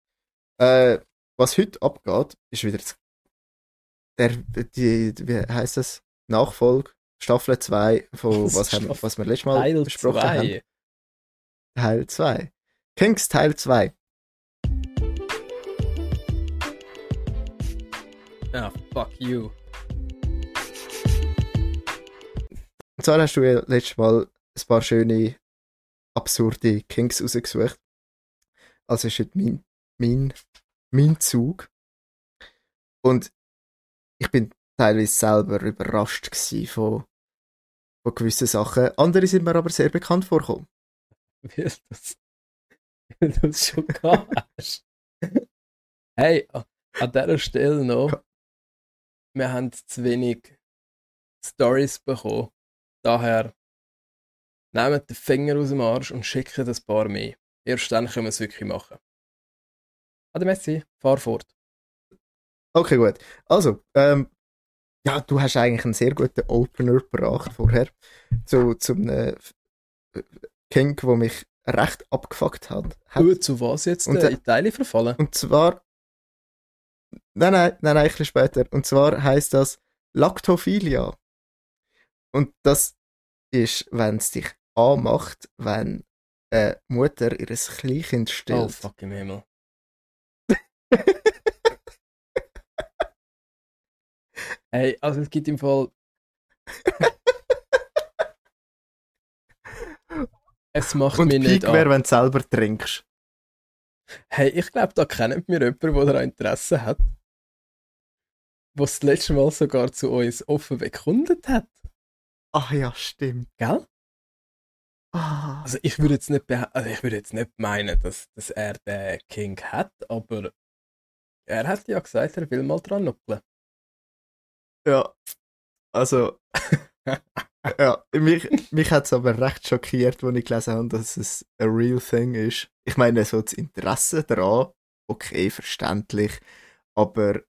Speaker 2: äh, was heute abgeht, ist wieder das, der, die, wie heisst das? Nachfolge, Staffel 2 von
Speaker 1: Das
Speaker 2: was, haben, was wir letztes Mal
Speaker 1: Teil
Speaker 2: besprochen haben.
Speaker 1: 2.
Speaker 2: Teil 2. Kings Teil 2.
Speaker 1: Ah, fuck you.
Speaker 2: Und zwar hast du ja letztes Mal ein paar schöne, absurde Kings rausgesucht. Also ist heute mein, mein, mein Zug. Und ich bin teilweise selber überrascht von, von gewissen Sachen. Andere sind mir aber sehr bekannt vorgekommen.
Speaker 1: Wie ist das? Wie du es schon gehabt hast. Hey, an dieser Stelle noch. Wir haben zu wenig Stories bekommen. Daher nehmt den Finger aus dem Arsch und schickt ein paar mehr. Erst dann können wir es wirklich machen. Ade Messi, fahr fort.
Speaker 2: Okay, gut. Also, ähm, ja, du hast eigentlich einen sehr guten Opener gebracht vorher. Zu, zum äh, King, der mich recht abgefuckt hat. hat.
Speaker 1: Du, zu was jetzt
Speaker 2: Und
Speaker 1: äh, in Teile verfallen?
Speaker 2: Und zwar. Nein, nein, nein, nein, ein bisschen später. Und zwar heißt das Lactophilia. Und das ist, wenn es dich anmacht, wenn eine Mutter ihr Kleinkind
Speaker 1: Oh,
Speaker 2: stillt.
Speaker 1: fuck im Himmel. Hey, also es gibt im Fall. es macht
Speaker 2: Und
Speaker 1: mich nicht
Speaker 2: Peak wäre, wenn du selber trinkst.
Speaker 1: Hey, ich glaube, da kennt mir jemand, der daran Interesse hat. Was das letzte Mal sogar zu uns offen bekundet hat.
Speaker 2: Ach ja, stimmt.
Speaker 1: Gell?
Speaker 2: Ah.
Speaker 1: Also ich würde jetzt nicht also ich würde jetzt nicht meinen, dass, dass er den King hat, aber er hat ja gesagt, er will mal dran nuckeln.
Speaker 2: Ja. Also. ja, mich, mich hat es aber recht schockiert, als ich gelesen habe, dass es a real thing ist. Ich meine, so das Interesse daran, okay, verständlich, aber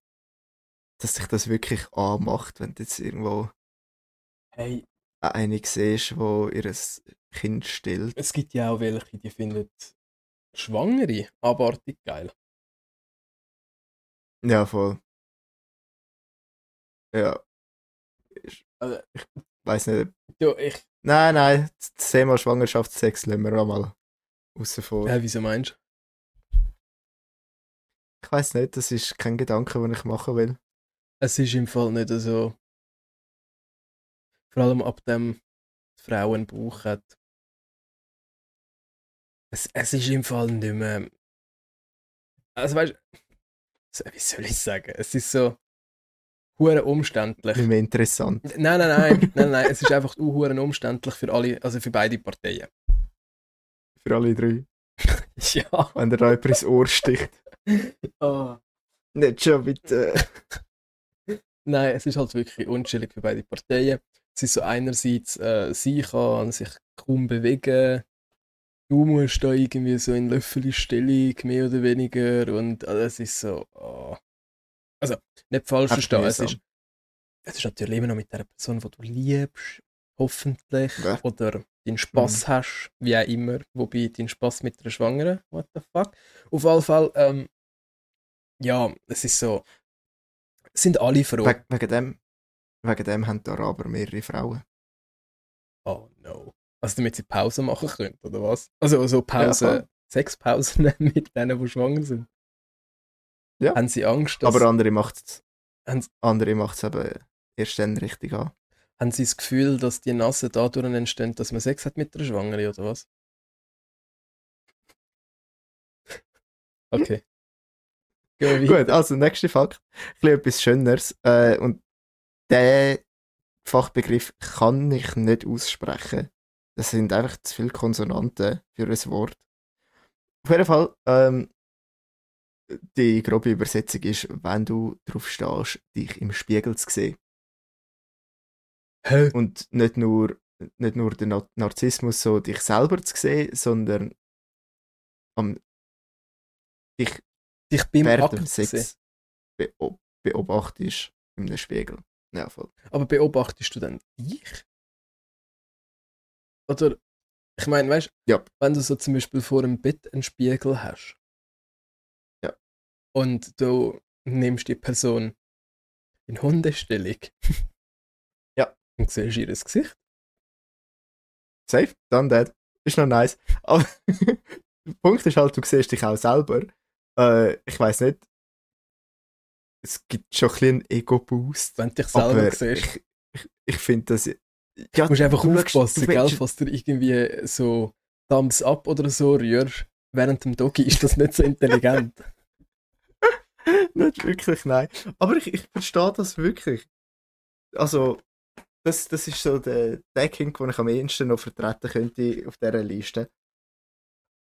Speaker 2: dass sich das wirklich anmacht, wenn du jetzt irgendwo
Speaker 1: Hey,
Speaker 2: eine siehst, wo ihr Kind stillt.
Speaker 1: es gibt ja auch welche, die finden Schwangere abartig geil.
Speaker 2: Ja, voll. Ja. Ich,
Speaker 1: Also-
Speaker 2: ich weiß nicht.
Speaker 1: Du, ich,
Speaker 2: Nein, nein, das Thema Schwangerschaftssex lassen wir auch mal außen vor.
Speaker 1: hä, wieso meinst
Speaker 2: Ich weiß nicht, das ist kein Gedanke, den ich machen will.
Speaker 1: du? Es ist im Fall nicht so. Vor allem ab dem die Frau einen Bauch hat. Es, es ist im Fall nicht mehr. Also weißt du, wie soll ich sagen? Es ist so. Hure umständlich.
Speaker 2: Nicht mehr interessant.
Speaker 1: Nein, nein, nein, nein, nein. Es ist einfach uhuren umständlich für alle, also für beide Parteien.
Speaker 2: Für alle drei.
Speaker 1: Ja.
Speaker 2: Wenn der jemand ins Ohr sticht.
Speaker 1: Oh.
Speaker 2: Nicht schon bitte.
Speaker 1: Nein, es ist halt wirklich unchillig für beide Parteien. Es ist so einerseits, äh, sie kann sich kaum bewegen. Du musst da irgendwie so in Löffelstellung, mehr oder weniger. Und äh, es ist so. Oh. Also, nicht falsch verstehen. Es ist, es ist natürlich immer noch mit der Person, die du liebst. Hoffentlich.
Speaker 2: Ja.
Speaker 1: Oder deinen Spaß hast, wie auch immer. Wobei dein Spaß mit einer Schwangeren, what the fuck. Auf jeden Fall, ähm, ja, es ist so. Sind alle froh.
Speaker 2: We wegen, dem, wegen dem haben die Araber mehrere Frauen.
Speaker 1: Oh no. Also damit sie Pause machen können, oder was? Also so Pause,
Speaker 2: Ja.
Speaker 1: Sexpausen mit denen, die schwanger sind.
Speaker 2: Ja.
Speaker 1: Haben sie Angst, dass,
Speaker 2: Aber andere macht es andere macht's eben erst dann richtig an.
Speaker 1: haben sie das Gefühl, dass die Nase dadurch entstehen, dass man Sex hat mit der Schwangere oder was? Okay.
Speaker 2: Gut, also nächster Fakt. Ein etwas Schöneres. Äh, und der Fachbegriff kann ich nicht aussprechen. Das sind einfach zu viele Konsonanten für ein Wort. Auf jeden Fall, ähm, die grobe Übersetzung ist, wenn du drauf stehst, dich im Spiegel zu sehen.
Speaker 1: Hä?
Speaker 2: Und nicht nur, nicht nur den Na- Narzissmus, so dich selber zu sehen, sondern am, dich
Speaker 1: Dich beim
Speaker 2: während dem
Speaker 1: sehen.
Speaker 2: Sex beob beobachtest in einem Spiegel. Ja, voll.
Speaker 1: Aber beobachtest du dann dich? Oder, ich meine, weißt du,
Speaker 2: Ja.
Speaker 1: wenn du so zum Beispiel vor dem Bett einen Spiegel hast. Und du nimmst die Person in Hundestellung
Speaker 2: Ja.
Speaker 1: und siehst ihr Gesicht.
Speaker 2: Safe, done that. Ist noch nice. Aber der Punkt ist halt, du siehst dich auch selber. Äh, ich weiß nicht. Es gibt schon ein bisschen Ego-Boost.
Speaker 1: Wenn du dich selber siehst.
Speaker 2: ich, ich, ich finde das. Ja,
Speaker 1: Du musst einfach
Speaker 2: du
Speaker 1: aufpassen,
Speaker 2: du
Speaker 1: gell, falls du irgendwie so Thumbs up oder so rührst während dem Doggy, ist das nicht so intelligent.
Speaker 2: Nicht wirklich, nein. Aber ich, ich verstehe das wirklich. Also, das, das ist so der, Kink, den ich am ehesten noch vertreten könnte auf dieser Liste.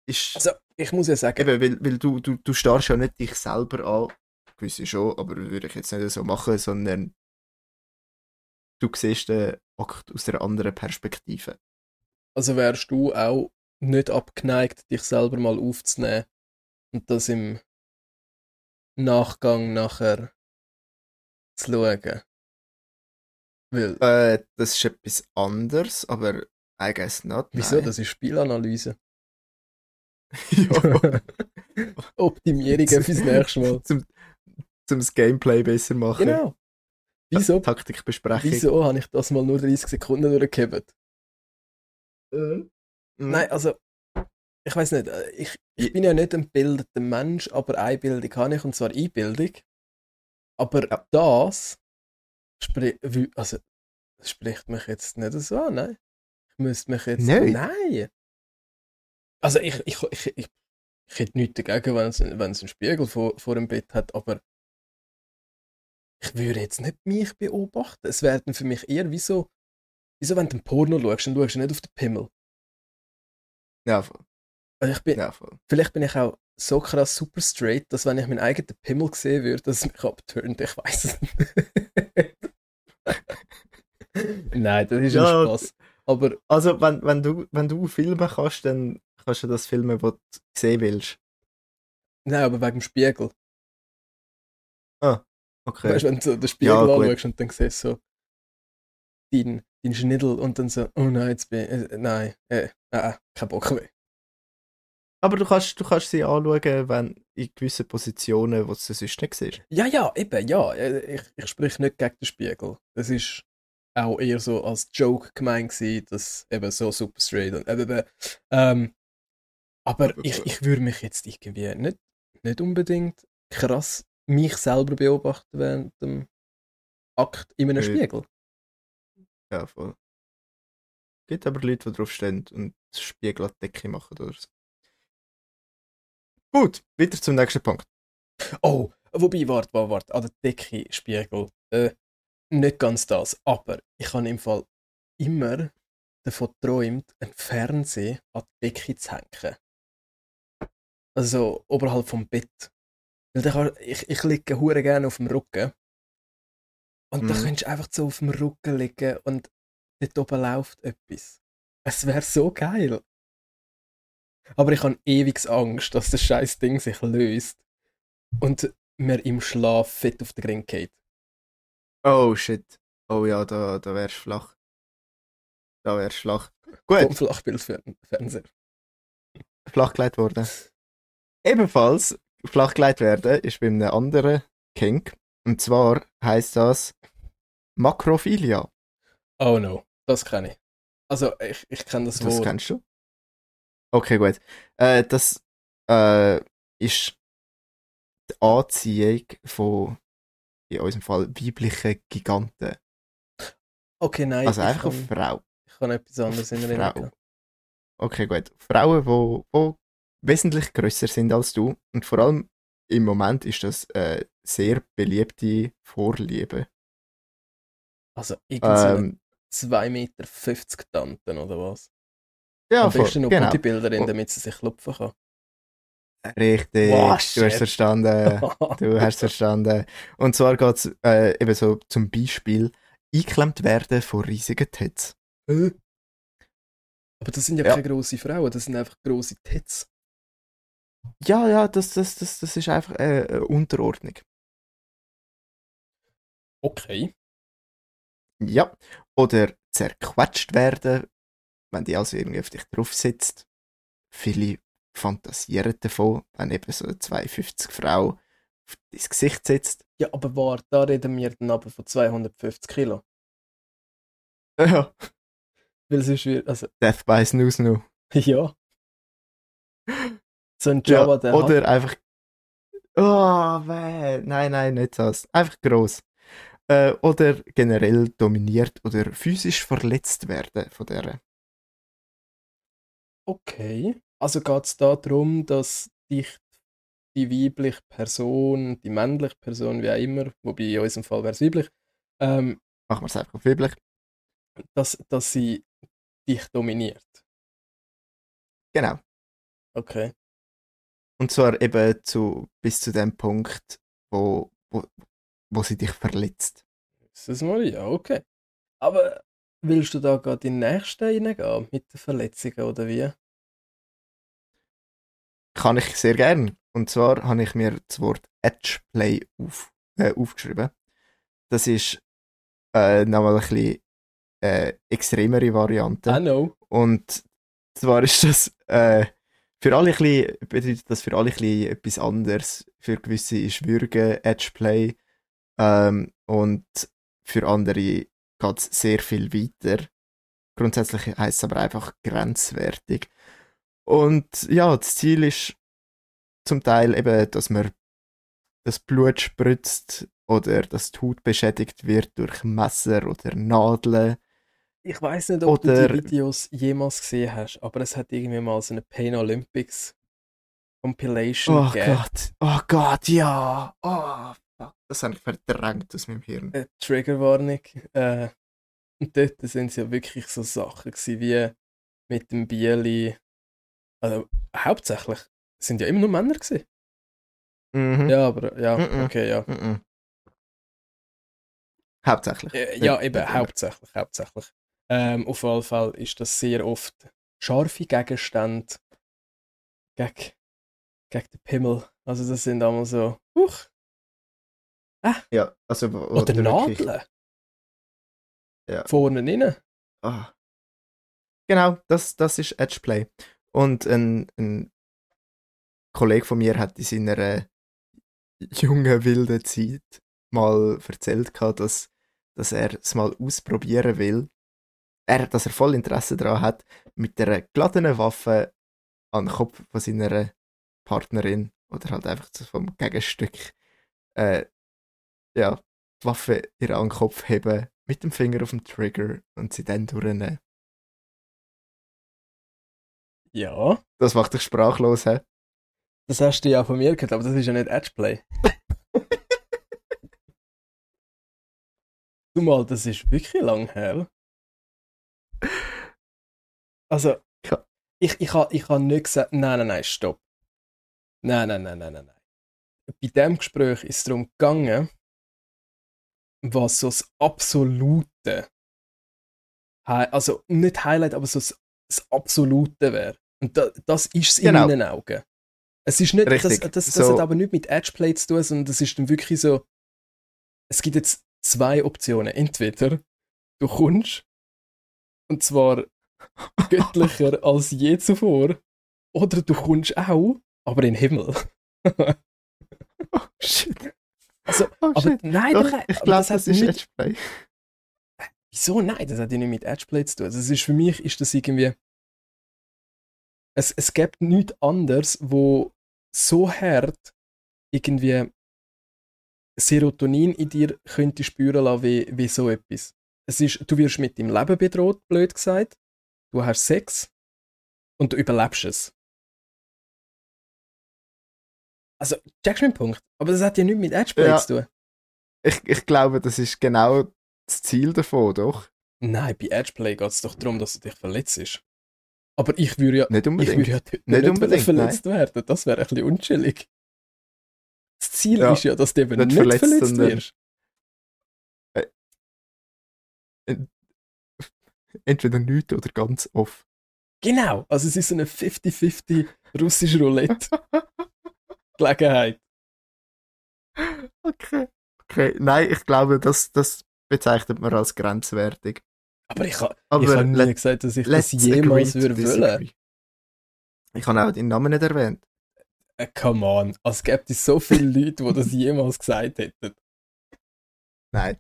Speaker 2: Ist
Speaker 1: Also, ich muss ja sagen,
Speaker 2: eben, weil, weil du, du, du starrst ja nicht dich selber an. Gewisse schon, aber würde ich jetzt nicht so machen, sondern du siehst den Akt aus einer anderen Perspektive.
Speaker 1: also wärst du auch nicht abgeneigt, dich selber mal aufzunehmen und das im Nachgang nachher zu schauen. Weil,
Speaker 2: Äh, das ist etwas anderes, aber I guess not.
Speaker 1: wieso?
Speaker 2: nein.
Speaker 1: Das ist Spielanalyse.
Speaker 2: ja,
Speaker 1: Optimierungen fürs nächste Mal.
Speaker 2: zum, zum das Gameplay besser machen.
Speaker 1: Genau. Wieso,
Speaker 2: Taktikbesprechung.
Speaker 1: wieso habe ich das mal nur 30 Sekunden durchgehebt?
Speaker 2: Mhm.
Speaker 1: Nein, also, ich weiß nicht, äh, ich, ich bin ja nicht ein bildeter Mensch, aber Einbildung habe ich, und zwar Einbildung. Aber
Speaker 2: Ja.
Speaker 1: das spri wie- also, das spricht mich jetzt nicht so an, nein. Ich müsste mich jetzt.
Speaker 2: Nicht?
Speaker 1: Nein! Also, ich, ich, ich, ich, ich hätte nichts dagegen, wenn es, wenn es einen Spiegel vor, vor dem Bett hat, aber ich würde jetzt nicht mich beobachten. Es wäre für mich eher wie so, wie so, wenn du ein Porno schaust, dann schaust du nicht auf den Pimmel.
Speaker 2: Ja, voll.
Speaker 1: Also ich bin,
Speaker 2: Ja.
Speaker 1: Vielleicht bin ich auch so krass super straight, dass wenn ich meinen eigenen Pimmel sehen würde, dass es mich abturnt. Ich weiß es nicht. Nein, das ist
Speaker 2: Ja,
Speaker 1: ein Spaß. Aber
Speaker 2: Also, wenn, wenn, du, wenn du filmen kannst, dann kannst du das filmen, was du sehen willst.
Speaker 1: nein, aber wegen dem Spiegel.
Speaker 2: Okay.
Speaker 1: Weißt du, wenn du den Spiegel
Speaker 2: Ja,
Speaker 1: anschaust und dann siehst du so deinen dein Schniddel und dann so, oh nein, jetzt bin ich, äh, nein, äh, äh, kein Bock mehr.
Speaker 2: Aber du kannst, du kannst sie anschauen, wenn in gewissen Positionen, wo du sonst nicht siehst.
Speaker 1: Ja, ja, eben, ja. äh, Ich, ich spreche nicht gegen den Spiegel. Das ist auch eher so als Joke gemeint gewesen, dass eben so super straight und äh, äh, ähm, aber ich, ich würde mich jetzt irgendwie nicht, nicht unbedingt krass mich selber beobachten während dem Akt in einem. Spiegel.
Speaker 2: Ja, voll. gibt aber Leute, die drauf stehen und Spiegel an die Decke machen oder so. Gut, weiter zum nächsten Punkt.
Speaker 1: Oh, wobei, warte, warte, warte, an der Decke Spiegel. Äh, nicht ganz das, aber ich habe im Fall immer davon geträumt, einen Fernseher an die Decke zu hängen. Also so oberhalb vom Bett. Weil kann, ich, ich liege hure gerne auf dem Rücken. Und dann
Speaker 2: Mhm.
Speaker 1: könntest du einfach so auf dem Rücken liegen und dort oben läuft etwas. Es wäre so geil. Aber ich habe ewig Angst, dass das scheiß Ding sich löst und mir im Schlaf fett auf den Ring geht.
Speaker 2: Oh shit. Oh ja, da, da wärst du flach. Da wärst du flach. Gut.
Speaker 1: Vom Flachbildfernseher.
Speaker 2: flachgelegt worden. Ebenfalls flachgelegt werden ist bei einem anderen Kink. Und zwar heißt das Makrophilia.
Speaker 1: Oh no, das kenne ich. Also, ich, ich kenne das,
Speaker 2: Das
Speaker 1: Wort.
Speaker 2: kennst du? Okay, gut. Äh, das äh, ist die Anziehung von, in unserem Fall, weiblichen Giganten.
Speaker 1: Okay, nein.
Speaker 2: Also einfach auf
Speaker 1: kann,
Speaker 2: Frau.
Speaker 1: ich kann etwas anderes in. Erinnerung.
Speaker 2: Okay, gut. Frauen, die wo wesentlich grösser sind als du. Und vor allem im Moment ist das äh, sehr beliebte Vorliebe.
Speaker 1: Also irgendwie
Speaker 2: Ähm,
Speaker 1: 2,50 Meter Tanten oder was?
Speaker 2: Ja,
Speaker 1: Am besten noch
Speaker 2: genau.
Speaker 1: gute Bilderin,
Speaker 2: Oh.
Speaker 1: damit sie sich klopfen kann.
Speaker 2: Richtig,
Speaker 1: Wow,
Speaker 2: du hast verstanden. Du hast verstanden. Und zwar geht es äh, eben so zum Beispiel eingeklemmt werden von riesigen Tits.
Speaker 1: Hä? Aber das sind ja,
Speaker 2: Ja.
Speaker 1: keine grossen Frauen, das sind einfach grosse Tits.
Speaker 2: Ja, ja, das, das, das, das ist einfach äh, eine Unterordnung.
Speaker 1: Okay.
Speaker 2: Ja. Oder zerquetscht werden, wenn die also irgendwie auf dich drauf sitzt. Viele fantasieren davon, wenn eben so eine 52 Frau auf dein Gesicht sitzt.
Speaker 1: Ja, aber warte, da reden wir dann aber von 250 Kilo.
Speaker 2: Ja.
Speaker 1: Weil sonst wird, also,
Speaker 2: Death by Snooze No.
Speaker 1: ja. So ein
Speaker 2: Ja,
Speaker 1: Java, der hat,
Speaker 2: oder einfach. Oh, weh. Nein, nein, nicht das. Einfach gross. Äh, oder generell dominiert oder physisch verletzt werden von der.
Speaker 1: Okay. Also geht es da darum, dass dich die weibliche Person, die männliche Person, wie auch immer, wobei in unserem Fall wäre es weiblich, ähm,
Speaker 2: Machen wir es einfach auf weiblich.
Speaker 1: dass, dass sie dich dominiert.
Speaker 2: Genau.
Speaker 1: Okay.
Speaker 2: Und zwar eben zu, bis zu dem Punkt, wo, wo, wo sie dich verletzt.
Speaker 1: Ist das mal ja, okay. Aber willst du da gerade in den nächsten reingehen mit den Verletzungen oder wie?
Speaker 2: Kann ich sehr gern. Und zwar habe ich mir das Wort Edgeplay auf, äh, aufgeschrieben. Das ist äh, nochmal ein bisschen äh, extremere Variante.
Speaker 1: I know.
Speaker 2: Und zwar ist das äh, für alle ein bisschen, bedeutet das für alle ein bisschen etwas anderes. Für gewisse ist Würgen, Edgeplay ähm, und für andere geht es sehr viel weiter. Grundsätzlich heißt es aber einfach grenzwertig. Und ja, das Ziel ist zum Teil eben, dass man das Blut spritzt oder dass die Haut beschädigt wird durch Messer oder Nadeln.
Speaker 1: Ich weiß nicht, ob
Speaker 2: Oder-
Speaker 1: du die Videos jemals gesehen hast, aber es hat irgendwie mal so eine Pain Olympics Compilation
Speaker 2: Oh
Speaker 1: gegeben.
Speaker 2: Gott, oh Gott, ja. Oh. Das habe ich verdrängt aus meinem Hirn.
Speaker 1: Äh, Triggerwarnung. Äh, und dort sind es ja wirklich so Sachen gewesen, wie mit dem Bieli. Also, hauptsächlich sind ja immer nur Männer gewesen.
Speaker 2: Mhm.
Speaker 1: Ja, aber ja,
Speaker 2: Mhm.
Speaker 1: okay, ja.
Speaker 2: Mhm. Hauptsächlich.
Speaker 1: Äh, ja, eben,
Speaker 2: immer.
Speaker 1: hauptsächlich, hauptsächlich. Ähm, auf jeden Fall ist das sehr oft scharfe Gegenstände gegen, gegen den Pimmel. Also das sind einmal so, huch,
Speaker 2: Ja, also. wo-
Speaker 1: oder, Nadeln.
Speaker 2: Ja.
Speaker 1: Vorne rein.
Speaker 2: Ah. Genau, das, das ist Edgeplay. Und ein, ein Kollege von mir hat in seiner jungen, wilden Zeit mal erzählt, gehabt, dass, dass er es mal ausprobieren will. Er, dass er voll Interesse daran hat, mit der geladenen Waffe an den Kopf von seiner Partnerin oder halt einfach vom Gegenstück äh, ja, die Waffe ihr an den Kopf heben, mit dem Finger auf dem Trigger und sie dann durchnehmen.
Speaker 1: Ja,
Speaker 2: Das macht dich sprachlos, hä?
Speaker 1: das hast du ja von mir gehört, aber das ist ja nicht Edgeplay. Zumal, das ist wirklich lang her. Also,
Speaker 2: Ja.
Speaker 1: ich, ich habe ich ha nicht gesagt, nein, nein, nein, stopp. Nein, nein, nein, nein, nein, nein. Bei dem Gespräch ist es darum gegangen, was so das absolute, also nicht Highlight, aber so das, das absolute wäre. Und da, das ist es in
Speaker 2: Genau.
Speaker 1: meinen Augen. Es ist nicht, das,
Speaker 2: Richtig.
Speaker 1: das, das
Speaker 2: So-
Speaker 1: hat aber nicht mit Edgeplay zu tun, sondern das ist dann wirklich so, es gibt jetzt zwei Optionen. Entweder du kommst, und zwar göttlicher als je zuvor, oder du kommst auch, aber in den Himmel.
Speaker 2: Oh, shit.
Speaker 1: Also,
Speaker 2: Oh,
Speaker 1: aber nein,
Speaker 2: Doch,
Speaker 1: nein,
Speaker 2: ich glaube,
Speaker 1: das
Speaker 2: das, ist
Speaker 1: nicht-
Speaker 2: Edgeplay.
Speaker 1: Wieso? Nein, das hat ja nicht mit Edgeplay zu tun. Also es ist für mich ist das irgendwie. Es, es gibt nichts anderes, wo so hart irgendwie Serotonin in dir könnte spüren lassen, wie, wie so etwas. es ist, du wirst mit deinem Leben bedroht, blöd gesagt. Du hast Sex und du überlebst es. Also, checkst du meinen Punkt? Aber das hat ja nichts mit Edgeplay
Speaker 2: Ja.
Speaker 1: zu tun.
Speaker 2: Ich, ich glaube, das ist genau das Ziel davon, doch?
Speaker 1: Nein, bei Edgeplay geht es doch darum, dass du dich verletzt. Aber ich würde ja,
Speaker 2: Nicht
Speaker 1: ich
Speaker 2: unbedingt.
Speaker 1: würde ja
Speaker 2: Nicht
Speaker 1: nicht,
Speaker 2: unbedingt,
Speaker 1: verletzt werden. Das wäre ein bisschen unchillig. Das Ziel
Speaker 2: Ja.
Speaker 1: ist ja, dass du eben
Speaker 2: Nicht
Speaker 1: nicht,
Speaker 2: verletzt,
Speaker 1: verletzt, wirst.
Speaker 2: Entweder nichts oder ganz off.
Speaker 1: Genau, also es ist so eine 50-50 russische Roulette-Gelegenheit.
Speaker 2: Okay. Okay. Nein, ich glaube, das, das bezeichnet man als grenzwertig.
Speaker 1: Aber ich habe
Speaker 2: Aber
Speaker 1: ich hab nie gesagt, dass ich das jemals würde wollen.
Speaker 2: Ich habe auch deinen Namen nicht erwähnt.
Speaker 1: Äh, come on, als gäbe es so viele Leute, die das jemals gesagt hätten.
Speaker 2: Nein.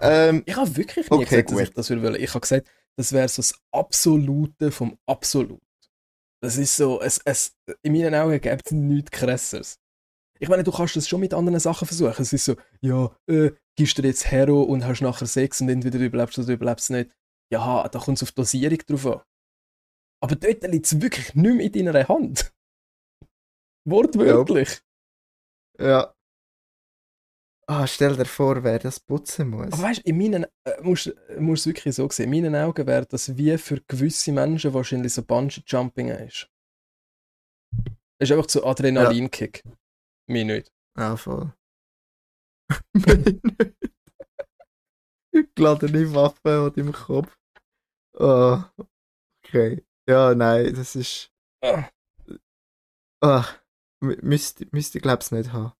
Speaker 2: Ähm,
Speaker 1: Ich habe wirklich nie
Speaker 2: Okay,
Speaker 1: gesagt, dass
Speaker 2: gut.
Speaker 1: ich das würde wollen. Ich habe gesagt, das wäre so das Absolute vom Absolut. Das ist so, es, es, in meinen Augen gibt es nichts krasseres. Ich meine, du kannst das schon mit anderen Sachen versuchen. Es ist so, ja, äh, gibst du jetzt Hero und hast nachher Sex und entweder du überlebst oder du überlebst nicht. Ja, da kommt es auf Dosierung drauf an. Aber dort liegt es wirklich nicht mehr in deiner Hand. Wortwörtlich.
Speaker 2: ja. Ah, stell dir vor, wer das putzen muss.
Speaker 1: Aber weißt du, in meinen, äh, musst du es wirklich so sehen, in meinen Augen wäre das wie für gewisse Menschen wahrscheinlich so Bungee-Jumping ist. Das ist einfach so Adrenalinkick. Mir nicht.
Speaker 2: Ja, voll. Geladene Waffe hat im Kopf. Oh, okay. Ja, nein, das ist.
Speaker 1: Ah.
Speaker 2: Ah, mü- müsste, müsste ich glaube ich nicht haben.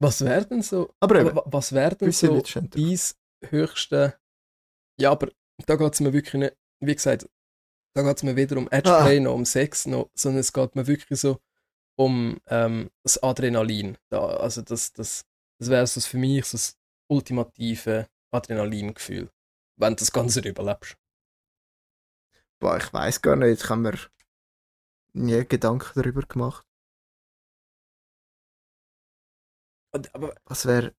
Speaker 1: Was wäre denn so,
Speaker 2: Aber eben,
Speaker 1: wa- was
Speaker 2: gewisse
Speaker 1: so dein höchste... Ja, aber da geht es mir wirklich nicht, wie gesagt, da geht es mir weder um Edgeplay noch um Sex, noch, sondern es geht mir wirklich so um ähm, das Adrenalin. Da, also das, das, das wäre so für mich so das ultimative Adrenalingefühl, wenn du das Ganze überlebst.
Speaker 2: Boah, ich weiß gar nicht, ich habe mir nie Gedanken darüber gemacht.
Speaker 1: Aber,
Speaker 2: Was wäre.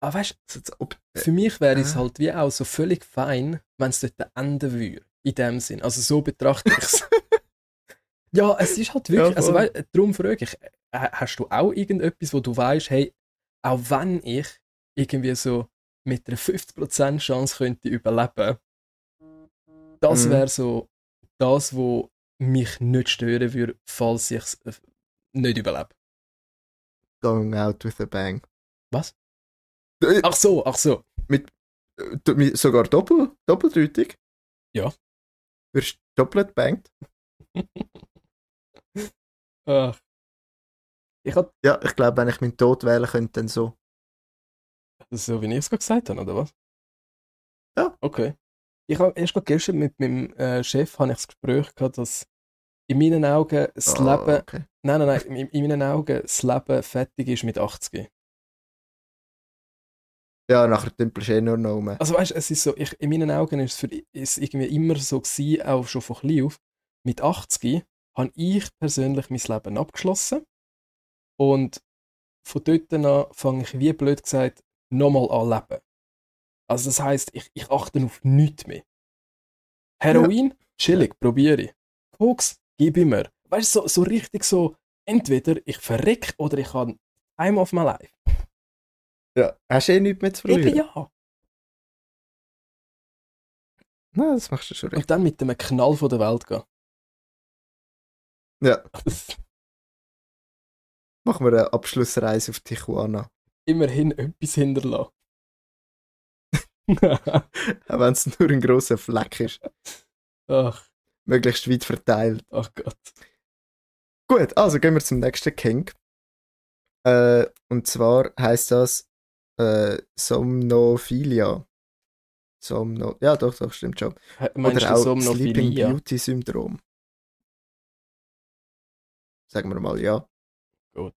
Speaker 1: aber weißt
Speaker 2: Ob,
Speaker 1: für mich wäre es
Speaker 2: äh.
Speaker 1: halt wie auch so völlig fein, wenn es dort enden würde. In dem Sinn. Also so betrachte ich es. ja, es ist halt wirklich.
Speaker 2: Ja,
Speaker 1: also,
Speaker 2: voll.
Speaker 1: wei- darum frage ich, äh, hast du auch irgendetwas, wo du weißt, hey, auch wenn ich irgendwie so mit einer 50% Chance könnte überleben, das
Speaker 2: Mhm.
Speaker 1: wäre so das, wo mich nicht stören würde, falls ich es äh, nicht überlebe.
Speaker 2: Going out with a bang.
Speaker 1: Was?
Speaker 2: Äh,
Speaker 1: Ach so, ach so.
Speaker 2: du- mi- Sogar doppel, doppeldeutig?
Speaker 1: Ja.
Speaker 2: Wirst doppelt bangt?
Speaker 1: Ach. Ich hatte
Speaker 2: Ja, ich glaube, wenn ich meinen Tod wählen könnte, dann so.
Speaker 1: So, wie ich es gerade gesagt habe, oder was?
Speaker 2: Ja.
Speaker 1: Okay. Ich habe erst gerade gestern mit meinem äh, Chef habe ich das Gespräch gehabt, dass in meinen Augen das
Speaker 2: Ah,
Speaker 1: Leben,
Speaker 2: okay.
Speaker 1: Nein, nein, nein, in, in meinen Augen das Leben fertig ist mit 80.
Speaker 2: Ja, nachher dümpelst du eh nur noch um.
Speaker 1: Also weißt du, es ist so, ich, in meinen Augen ist es für, ist irgendwie immer so gewesen, auch schon von klein auf, mit 80 habe ich persönlich mein Leben abgeschlossen und von dort an fange ich, wie blöd gesagt, nochmal an leben. Also das heisst, ich, ich achte auf nichts mehr. Heroin, chillig, probiere ich. Koks, gib ich mir. Weißt du, so, so richtig so, entweder ich verreck oder ich habe time of my life.
Speaker 2: Ja, hast du eh nichts mehr zu
Speaker 1: Eben
Speaker 2: verlieren?
Speaker 1: ja.
Speaker 2: Nein, das machst du schon
Speaker 1: Und
Speaker 2: recht.
Speaker 1: dann mit dem Knall von der Welt gehen.
Speaker 2: Ja, machen wir eine Abschlussreise auf Tijuana.
Speaker 1: immerhin etwas hinterlassen.
Speaker 2: Auch wenn es nur ein grosser Fleck ist.
Speaker 1: ach,
Speaker 2: Möglichst weit verteilt.
Speaker 1: ach Gott.
Speaker 2: Gut, also gehen wir zum nächsten Kink. Äh, und zwar heißt das äh, Somnophilia. Somno ja, doch, doch, stimmt schon.
Speaker 1: He- Meinst
Speaker 2: Oder auch Sleeping? Beauty Syndrom. Sagen wir mal ja.
Speaker 1: Gut.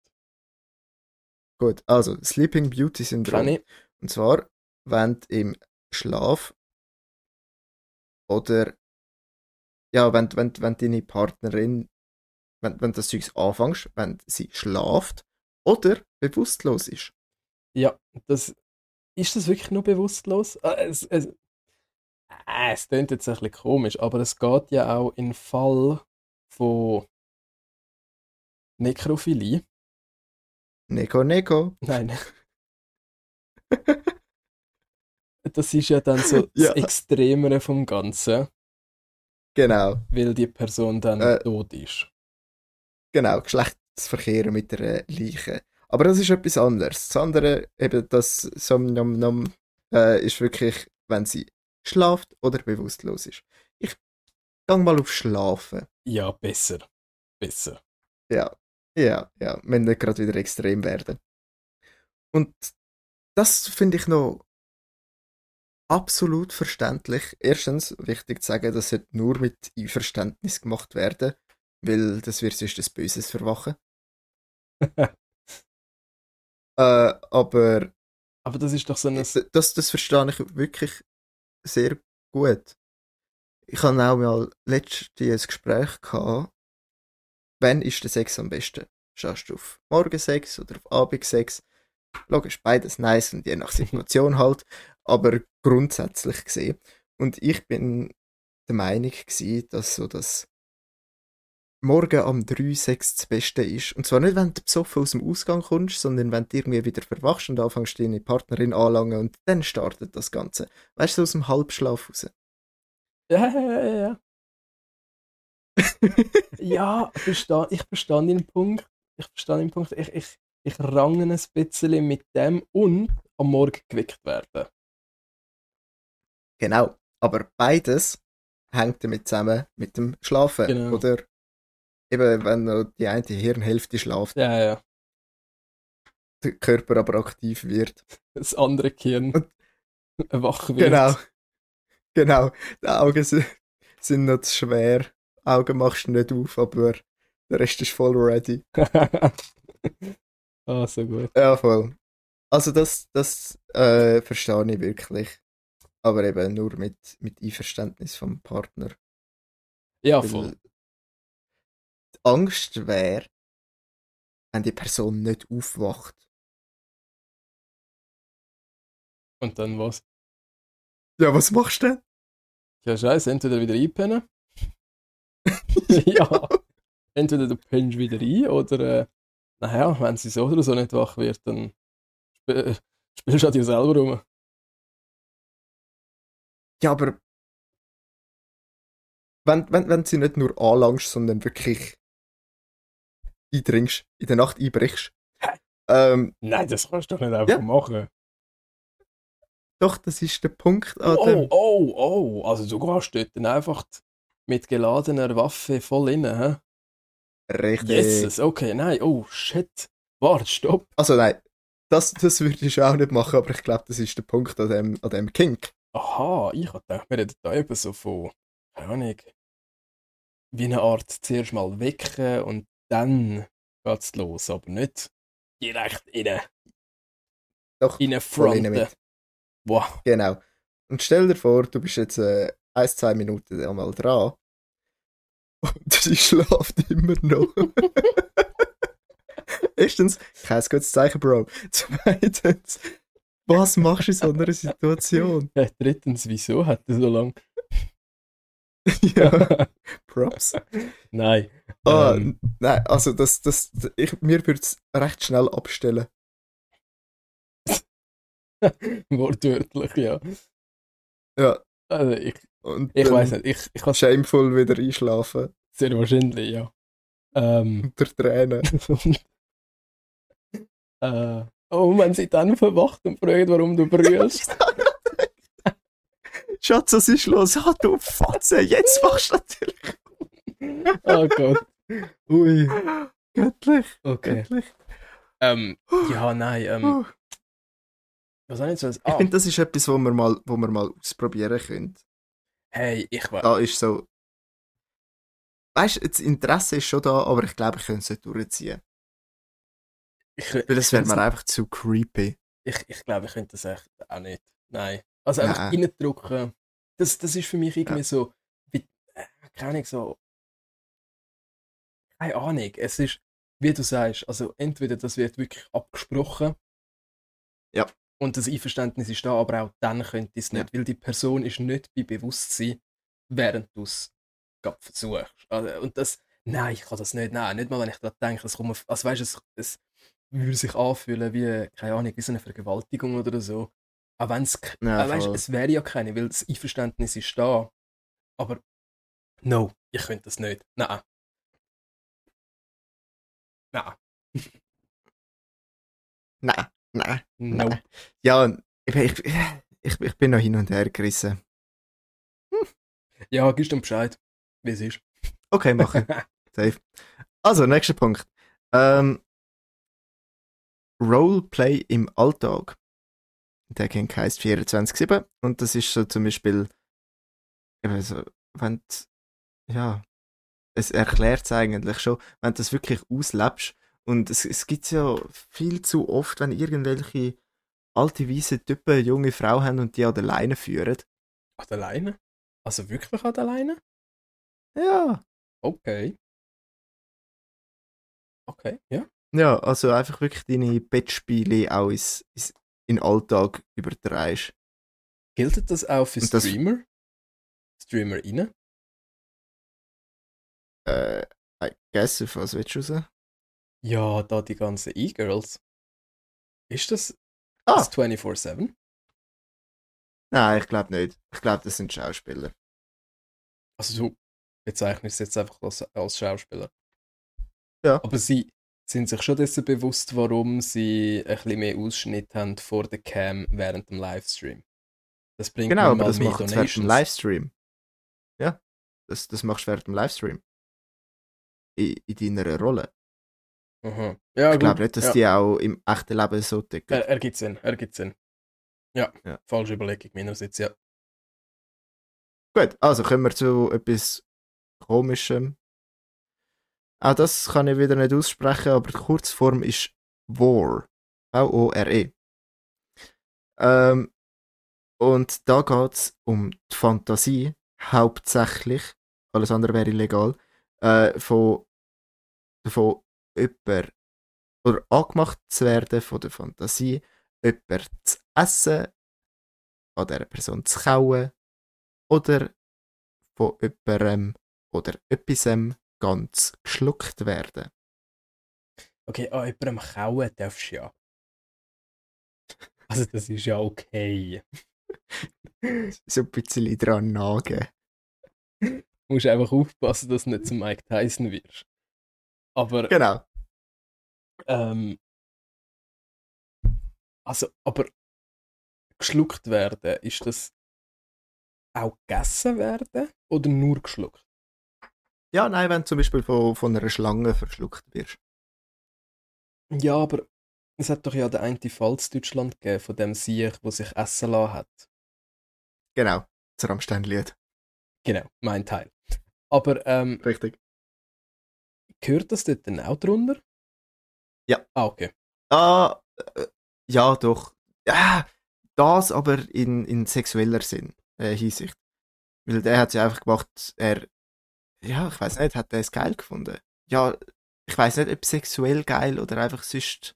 Speaker 2: Gut, also Sleeping Beauty Syndrom. Und zwar, wenn du im Schlaf oder ja, wenn, wenn, wenn deine Partnerin, wenn, wenn das Zeugs anfängst, wenn sie schlaft oder bewusstlos ist.
Speaker 1: Ja, das, ist das wirklich nur bewusstlos? Ah, es, es, Äh, es klingt jetzt ein bisschen komisch, aber es geht ja auch in Fall von Nekrophilie.
Speaker 2: Neko, Neko.
Speaker 1: Nein. das ist ja dann so das
Speaker 2: Ja.
Speaker 1: Extremere vom Ganzen,
Speaker 2: Genau,
Speaker 1: weil die Person dann
Speaker 2: Äh.
Speaker 1: tot ist.
Speaker 2: Genau. Geschlechtsverkehr mit der Leiche. Aber das ist etwas anderes. Das andere, eben das Somnamnam, äh, ist wirklich, wenn sie schlaft oder bewusstlos ist. Ich gehe mal auf Schlafen.
Speaker 1: Ja, besser. Besser.
Speaker 2: Ja, ja, ja. Wenn nicht gerade wieder extrem werden. Und das finde ich noch absolut verständlich. Erstens, wichtig zu sagen, das sollte nur mit Einverständnis gemacht werden, weil das wird sonst ein böses Verwachen. Äh, aber
Speaker 1: Aber das ist doch so ein.
Speaker 2: das, das verstehe ich wirklich sehr gut. Ich hatte auch mal letztens ein Gespräch gehabt, wann ist der Sex am besten? Schaust du auf Morgensex oder auf Abendsex? Logisch, beides nice und je nach Situation halt, aber grundsätzlich gesehen. Und ich bin der Meinung gewesen, dass so das Morgen am 3 Sex das Beste ist. Und zwar nicht, wenn du besoffen aus dem Ausgang kommst, sondern wenn du irgendwie wieder verwachst und anfängst, deine Partnerin anlangen und dann startet das Ganze. Weißt du, so aus dem Halbschlaf raus.
Speaker 1: Ja, ja, ja, ja. Ja, verstehe, ich verstehe den Punkt. Ich verstehe den Punkt. Ich, ich, ich range ein bisschen mit dem und am Morgen geweckt werden.
Speaker 2: Genau. Aber beides hängt damit zusammen mit dem Schlafen.
Speaker 1: Genau.
Speaker 2: Oder eben, wenn noch die eine Hirnhälfte schlaft,
Speaker 1: Ja, ja.
Speaker 2: der Körper aber aktiv wird.
Speaker 1: Das andere Gehirn
Speaker 2: Und-
Speaker 1: wach wird.
Speaker 2: Genau. Genau. Die Augen sind, sind noch zu schwer. Augen machst du nicht auf, aber der Rest ist voll ready.
Speaker 1: ah, so gut.
Speaker 2: Ja, voll. Also das, das äh, verstehe ich wirklich. Aber eben nur mit, mit Einverständnis vom Partner.
Speaker 1: Ja,
Speaker 2: Weil
Speaker 1: voll.
Speaker 2: Die Angst wäre, wenn die Person nicht aufwacht.
Speaker 1: Und dann was?
Speaker 2: Ja, was machst du denn?
Speaker 1: Ja, scheiße, entweder wieder einpennen. ja. Entweder du pennst wieder ein oder, äh, naja, wenn sie so oder so nicht wach wird, dann sp spielst du an dir selber rum.
Speaker 2: Ja, aber wenn, wenn, wenn sie nicht nur anlangst, sondern wirklich eindringst, in der Nacht einbrichst. Ähm,
Speaker 1: Nein, das kannst du doch nicht einfach
Speaker 2: Ja.
Speaker 1: machen.
Speaker 2: doch, das ist der Punkt an
Speaker 1: Oh,
Speaker 2: dem.
Speaker 1: oh, oh. Also du gehst dort dann einfach mit geladener Waffe voll rein, hä?
Speaker 2: Richtig.
Speaker 1: Jesus, okay, nein, oh, shit. Warte, stopp.
Speaker 2: Also nein, das, das würde ich auch nicht machen, aber ich glaube, das ist der Punkt an dem, an dem Kink.
Speaker 1: Aha, ich gedacht, wir reden da eben so von, keine Ahnung, wie eine Art zuerst mal wecken und dann geht's los, aber nicht direkt rein,
Speaker 2: Doch,
Speaker 1: rein
Speaker 2: voll rein
Speaker 1: fronten.
Speaker 2: mit.
Speaker 1: Wow.
Speaker 2: Genau. Und stell dir vor, du bist jetzt äh, ein, zwei Minuten einmal dran und sie schläft immer noch. Erstens, kein gutes Zeichen, Bro. Zweitens, was machst du in so einer Situation?
Speaker 1: Ja, drittens, wieso hat er so lang?
Speaker 2: Ja, Props.
Speaker 1: Nein.
Speaker 2: Ah,
Speaker 1: Ähm,
Speaker 2: nein, also das, das, ich, mir würde es recht schnell abstellen.
Speaker 1: wortwörtlich, ja.
Speaker 2: Ja,
Speaker 1: Also ich,
Speaker 2: und
Speaker 1: ich weiß nicht, ich, ich kann
Speaker 2: Shameful wieder einschlafen.
Speaker 1: sehr wahrscheinlich, ja. Ähm,
Speaker 2: Unter Tränen.
Speaker 1: äh, oh, wenn sie dann verwacht und fragt, warum du brüllst.
Speaker 2: Schatz, was ist los? Ah, du Fotze, jetzt machst du natürlich.
Speaker 1: oh Gott.
Speaker 2: Ui. Göttlich,
Speaker 1: Okay.
Speaker 2: göttlich.
Speaker 1: Ähm, ja, nein, ähm, was soll ich jetzt
Speaker 2: Ich
Speaker 1: Ah,
Speaker 2: finde, das ist etwas, wo wir mal, wo wir mal ausprobieren können.
Speaker 1: hey, ich war.
Speaker 2: Da ist so. Weißt du, das Interesse ist schon da, aber ich glaube, ich könnte es nicht durchziehen.
Speaker 1: Ich,
Speaker 2: Weil das wäre mir einfach zu creepy.
Speaker 1: ich, ich glaube, ich könnte das echt auch nicht. Nein. Also einfach
Speaker 2: Nein.
Speaker 1: reindrücken. Das, das ist für mich irgendwie so, wie, äh, keine Ahnung, so. Keine Ahnung. Es ist, wie du sagst, also entweder das wird wirklich abgesprochen.
Speaker 2: Ja.
Speaker 1: Und das Einverständnis ist da, aber auch dann könnte es nicht, weil die Person ist nicht bei Bewusstsein, während du es versuchst. Also, und das, nein, ich kann das nicht, nein, nicht mal, wenn ich daran denke, es kommt, also weißt du, es, es würde sich anfühlen wie, keine Ahnung, wie so eine Vergewaltigung oder so. Auch wenn es,
Speaker 2: Ja,
Speaker 1: äh, weißt, es wäre ja keine, weil das Einverständnis ist da. Aber, no, ich könnte das nicht. Nein. Nein.
Speaker 2: Nein, nein.
Speaker 1: No.
Speaker 2: Nein. Ja, ich, ich, ich, ich bin noch hin und her gerissen.
Speaker 1: Ja, gibst du Bescheid, wie es ist.
Speaker 2: Okay, machen. Safe. Also, nächster Punkt. Ähm, Roleplay im Alltag. Der King heisst 24-7 und das ist so zum Beispiel, eben so, wenn du- ja, es erklärt es eigentlich schon, wenn du das wirklich auslebst und es, es gibt ja viel zu oft, wenn irgendwelche alte, weise Typen junge Frau haben und die an der Leine führen.
Speaker 1: An der Leine? Also wirklich an der Leine?
Speaker 2: Ja.
Speaker 1: Okay. Okay, ja.
Speaker 2: Ja, also einfach wirklich deine Bettspiele auch ins, ins, in den Alltag übertreibst.
Speaker 1: Gilt das auch für
Speaker 2: das-
Speaker 1: Streamer? StreamerInnen?
Speaker 2: Äh, I guess, auf was willst du raus?
Speaker 1: Ja, da die ganzen E-Girls. Ist das
Speaker 2: Ah.
Speaker 1: das 24-7?
Speaker 2: Nein, ich glaube nicht. Ich glaube, das sind Schauspieler.
Speaker 1: Also du bezeichnest es jetzt einfach als, als Schauspieler.
Speaker 2: Ja.
Speaker 1: Aber sie sind sich schon dessen bewusst, warum sie ein bisschen mehr Ausschnitt haben vor der Cam während dem Livestream. Das bringt
Speaker 2: Genau, aber das macht während dem. Livestream. Ja, das, das machst du während dem Livestream. In, in deiner Rolle.
Speaker 1: Aha. Ja,
Speaker 2: Ich glaube nicht, dass
Speaker 1: ja.
Speaker 2: die auch im echten Leben so ticken.
Speaker 1: Er, er gibt Sinn, er gibt Sinn. Ja,
Speaker 2: Ja.
Speaker 1: falsche Überlegung meinerseits, ja.
Speaker 2: Gut, also kommen wir zu etwas Komischem. Auch das kann ich wieder nicht aussprechen, aber die Kurzform ist War. V-O-R-E. Ähm, und da geht es um die Fantasie, hauptsächlich, alles andere wäre illegal, äh, von, von jemand oder angemacht zu werden von der Fantasie, jemand zu essen, an dieser Person zu kauen oder von jemandem oder etwas ganz geschluckt werden.
Speaker 1: Okay, an jemandem kauen darfst du ja. Also das ist ja okay.
Speaker 2: So ein bisschen dran nagen.
Speaker 1: Du musst einfach aufpassen, dass du nicht zum Mike Tyson wirst. Aber,
Speaker 2: Genau.
Speaker 1: ähm, also, aber geschluckt werden, ist das auch gegessen werden oder nur geschluckt?
Speaker 2: Ja, nein, wenn du zum Beispiel von, von einer Schlange verschluckt wirst.
Speaker 1: Ja, aber es hat doch ja den einen Fall in Deutschland gegeben, von dem Sieg, der sich essen lassen hat.
Speaker 2: Genau. Das Rammstein-Lied.
Speaker 1: Genau, mein Teil. Aber ähm,
Speaker 2: Richtig.
Speaker 1: gehört das dort dann auch drunter?
Speaker 2: Ja.
Speaker 1: Ah, okay.
Speaker 2: Ah, äh, ja, doch. Ja, das aber in, in sexueller Sinn, äh, Hinsicht. Weil der hat ja einfach gemacht, er, ja, ich weiß nicht, hat er es geil gefunden. Ja, ich weiß nicht, ob sexuell geil oder einfach sonst.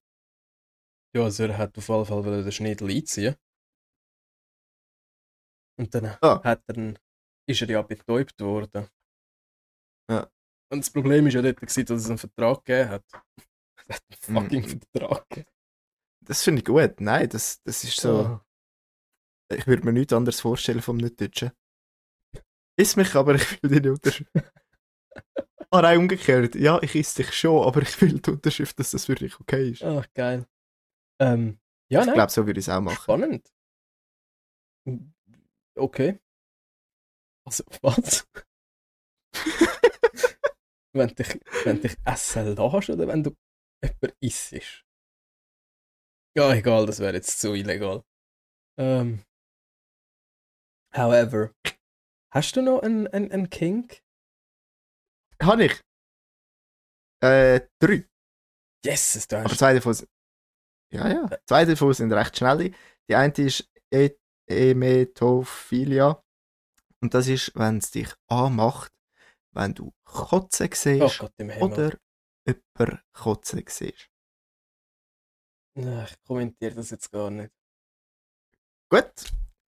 Speaker 1: Ja, also er hat auf jeden Fall den Schniedel einziehen. Und dann
Speaker 2: Ah.
Speaker 1: hat er, ist er ja betäubt worden.
Speaker 2: Ja.
Speaker 1: Und das Problem ist ja dort, gewesen, dass es einen Vertrag gegeben hat. Es hat einen fucking
Speaker 2: Mhm.
Speaker 1: Vertrag gegeben.
Speaker 2: Das finde ich gut. Nein, das, das ist so.
Speaker 1: Ah.
Speaker 2: Ich würde mir nichts anderes vorstellen vom Nicht-Deutschen. Iss mich, aber ich will die Unterschrift. ah, nein, umgekehrt. Ja, ich iss dich schon, aber ich will die Unterschrift, dass das wirklich okay ist.
Speaker 1: Ach, geil. Ähm, ja,
Speaker 2: ich glaube, so würde ich es auch machen.
Speaker 1: spannend. Okay. Also, was? wenn dich, wenn dich essen lässt oder wenn du jemanden isst? Ja, egal, das wäre jetzt zu illegal. Ähm, however, hast du noch einen, einen, einen Kink?
Speaker 2: Habe ich. Äh, drei.
Speaker 1: Yes, es
Speaker 2: Aber zwei davon sind. Ja, ja. Zwei davon sind recht schnell. Die eine ist e Emetophilia. Und das ist, wenn es dich anmacht, wenn du Kotzen
Speaker 1: Oh
Speaker 2: siehst
Speaker 1: Gott im Himmel.
Speaker 2: oder jemand Kotzen siehst.
Speaker 1: Ich kommentiere das jetzt gar nicht.
Speaker 2: Gut,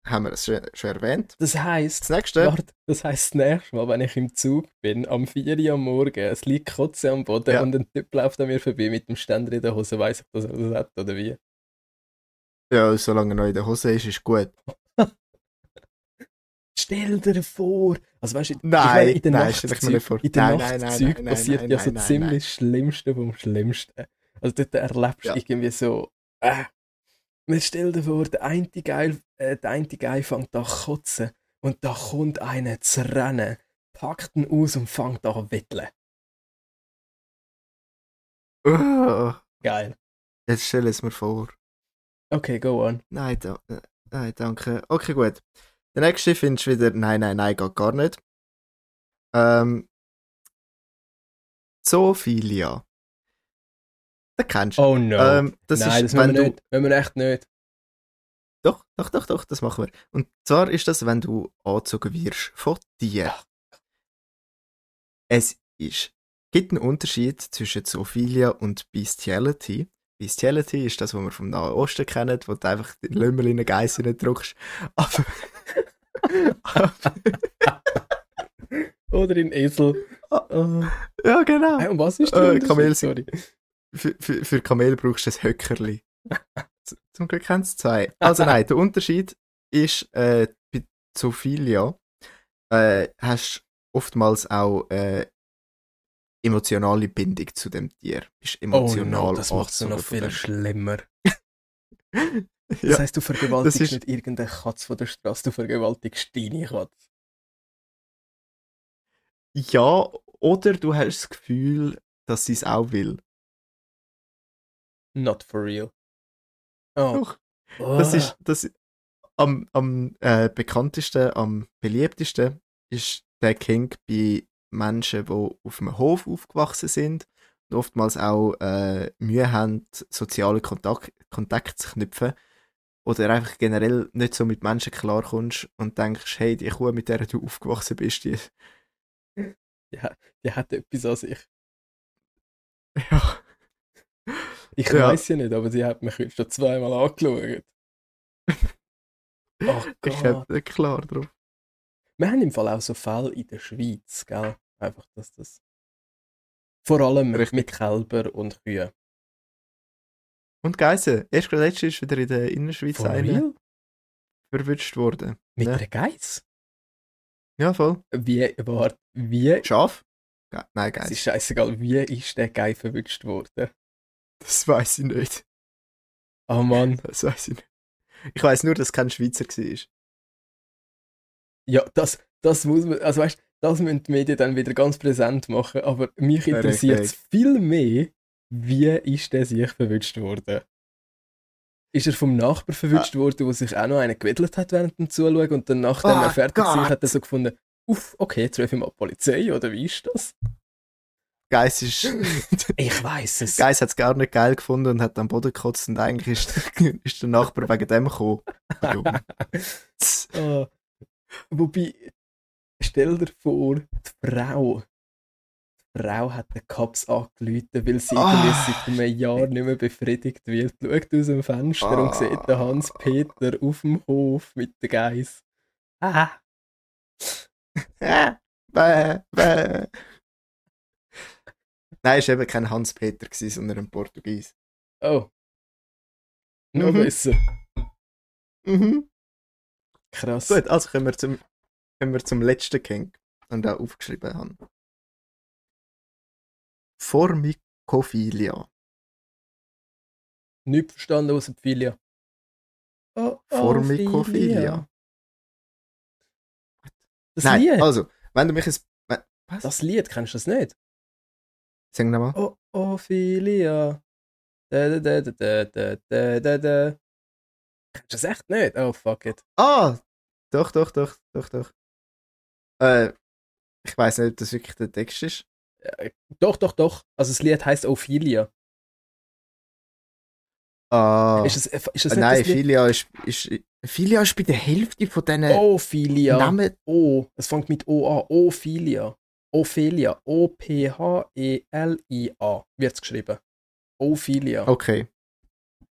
Speaker 2: haben wir es schon, schon erwähnt.
Speaker 1: Das heisst,
Speaker 2: Das nächste,
Speaker 1: warte, das heisst, das nächste Mal, wenn ich im Zug bin, am 4 Uhr am Morgen, es liegt Kotze am Boden
Speaker 2: Ja.
Speaker 1: und ein Typ läuft an mir vorbei mit dem Ständer in der Hose, weiss ich, dass er das hat, oder wie?
Speaker 2: ja, solange er noch in der Hose ist, ist gut.
Speaker 1: Stell dir vor! Also weißt du,
Speaker 2: Nein,
Speaker 1: in
Speaker 2: nein, mir nicht vor.
Speaker 1: In den
Speaker 2: Nein, nein,
Speaker 1: passiert
Speaker 2: nein,
Speaker 1: ja so ziemlich
Speaker 2: nein.
Speaker 1: Schlimmste vom Schlimmsten. Also dort erlebst du
Speaker 2: Ja.
Speaker 1: irgendwie so, äh, mir stell dir vor, der eine Geil, äh, der eine Geil fängt an zu kotzen und da kommt einer zu rennen, packt ihn aus und fängt an zu wetteln.
Speaker 2: Oh,
Speaker 1: Geil.
Speaker 2: jetzt stell es mir vor.
Speaker 1: Okay, go on.
Speaker 2: Nein, da, äh, nein, danke. Okay, gut. Der nächste findest du wieder, nein, nein, nein, geht gar nicht. Ähm, Zoophilia. Den kennst du.
Speaker 1: Oh no.
Speaker 2: Ähm, das
Speaker 1: Nein,
Speaker 2: ist,
Speaker 1: das
Speaker 2: wenn
Speaker 1: wir
Speaker 2: du,
Speaker 1: nicht. Müssen wir echt nicht.
Speaker 2: Doch, doch, doch, doch, das machen wir. Und zwar ist das, wenn du angezogen wirst von dir. Es ist, gibt einen Unterschied zwischen Zoophilia und Bestiality. Bestiality ist das, was wir vom Nahen Osten kennen, wo du einfach den Lümmel in eine Geiss drückst. Aber,
Speaker 1: Oder in Esel. Oh.
Speaker 2: ja, genau.
Speaker 1: Hey, und was ist
Speaker 2: Äh,
Speaker 1: der Unterschied?
Speaker 2: Kamel-
Speaker 1: Sorry.
Speaker 2: Für, für, für Kamel brauchst du ein Höckerli. Zum Glück haben es zwei. Also nein, der Unterschied ist, äh, bei Zoophilia äh, hast du oftmals auch äh, emotionale Bindung zu dem Tier. Bist
Speaker 1: Oh
Speaker 2: emotional
Speaker 1: no, das macht es noch viel
Speaker 2: dem.
Speaker 1: schlimmer. Das
Speaker 2: Ja,
Speaker 1: heisst, du vergewaltigst
Speaker 2: das ist-
Speaker 1: nicht irgendeine Katze von der Straße, du vergewaltigst deine Katze.
Speaker 2: ja, oder du hast das Gefühl, dass sie es auch will.
Speaker 1: Not for real. Oh.
Speaker 2: Doch. Das ist, das am, am äh, bekanntesten, am beliebtesten ist der King bei Menschen, die auf einem Hof aufgewachsen sind und oftmals auch äh, Mühe haben, soziale Kontakt, Kontakt zu knüpfen oder einfach generell nicht so mit Menschen klarkommst und denkst, hey, die Kuh, mit der du aufgewachsen bist, die,
Speaker 1: Ja, die hat etwas an sich.
Speaker 2: ja,
Speaker 1: Ich
Speaker 2: Ja.
Speaker 1: weiß ja nicht, aber sie hat mich schon zweimal angeschaut. Oh
Speaker 2: ich
Speaker 1: Gott.
Speaker 2: habe klar drauf.
Speaker 1: Wir haben im Fall auch so Fälle in der Schweiz, gell? Einfach, dass das. Vor allem
Speaker 2: Richtig.
Speaker 1: mit Kälber und Kühen.
Speaker 2: Und Geissen, erst gerade letztes ist wieder in der Innerschweiz einer
Speaker 1: real?
Speaker 2: verwünscht worden.
Speaker 1: Mit
Speaker 2: Ja.
Speaker 1: einer Geiss?
Speaker 2: Ja, voll.
Speaker 1: Wie, warte, wie?
Speaker 2: Schaf? Ge Nein,
Speaker 1: Es
Speaker 2: Geiss.
Speaker 1: ist scheißegal, wie ist der Geil verwünscht worden?
Speaker 2: Das weiß ich nicht.
Speaker 1: Oh Mann.
Speaker 2: Das weiß ich nicht. Ich weiß nur, dass kein Schweizer war.
Speaker 1: Ja, das, das muss man, also weißt das müssen die Medien dann wieder ganz präsent machen, aber mich interessiert es viel mehr, wie ist der sich verwünscht worden? Ist er vom Nachbar verwünscht worden, der sich auch noch einen gewedelt hat während dem Zuschauen und dann nachdem
Speaker 2: Oh
Speaker 1: er fertig war, hat er so gefunden, uff, okay, jetzt rufe ich mal die Polizei, oder wie ist das?
Speaker 2: Geiss ist.
Speaker 1: Ich weiß es.
Speaker 2: Geiss hat es gar nicht geil gefunden und hat am Boden gekotzt und eigentlich ist, ist der Nachbar wegen dem gekommen.
Speaker 1: Ah, wobei, stell dir vor, die Frau, die Frau hat den Cops angerufen, weil sie
Speaker 2: Ah.
Speaker 1: seit einem Jahr nicht mehr befriedigt wird. Schaut aus dem Fenster und
Speaker 2: Ah.
Speaker 1: sieht den Hans-Peter auf dem Hof mit der Geiss. Ah,
Speaker 2: Äh, bäh, bäh. Nein, es war eben kein Hans-Peter, sondern ein Portugies.
Speaker 1: oh. Noch
Speaker 2: Mhm.
Speaker 1: besser.
Speaker 2: Mhm.
Speaker 1: Krass.
Speaker 2: Gut, also kommen wir zum, kommen wir zum letzten King, den ich auch aufgeschrieben habe. Formicophilia.
Speaker 1: Nicht verstanden aus dem Filia. Oh, oh,
Speaker 2: Formicophilia.
Speaker 1: Das
Speaker 2: Nein,
Speaker 1: Lied,
Speaker 2: also, wenn du mich we- Was?
Speaker 1: das Lied, kennst du das nicht?
Speaker 2: Sag nochmal.
Speaker 1: Oh, Ophelia. Da, da, da, da, da, da, da, da. Kennst du das echt nicht? Oh, fuck it.
Speaker 2: Ah! Doch, doch, doch, doch, doch. Äh, ich weiß nicht, ob das wirklich der Text ist.
Speaker 1: Doch, doch, doch. Also das Lied heißt Ophelia.
Speaker 2: Ah.
Speaker 1: Ist das, ist das
Speaker 2: Äh,
Speaker 1: nicht
Speaker 2: Nein,
Speaker 1: das?
Speaker 2: Filia ist, ist. Filia ist bei der Hälfte von diesen
Speaker 1: Ophelia.
Speaker 2: Namen.
Speaker 1: O. Es fängt mit O an. Ophelia. Ophelia. O-P-H-E-L-I-A wird es geschrieben. Ophelia.
Speaker 2: Okay.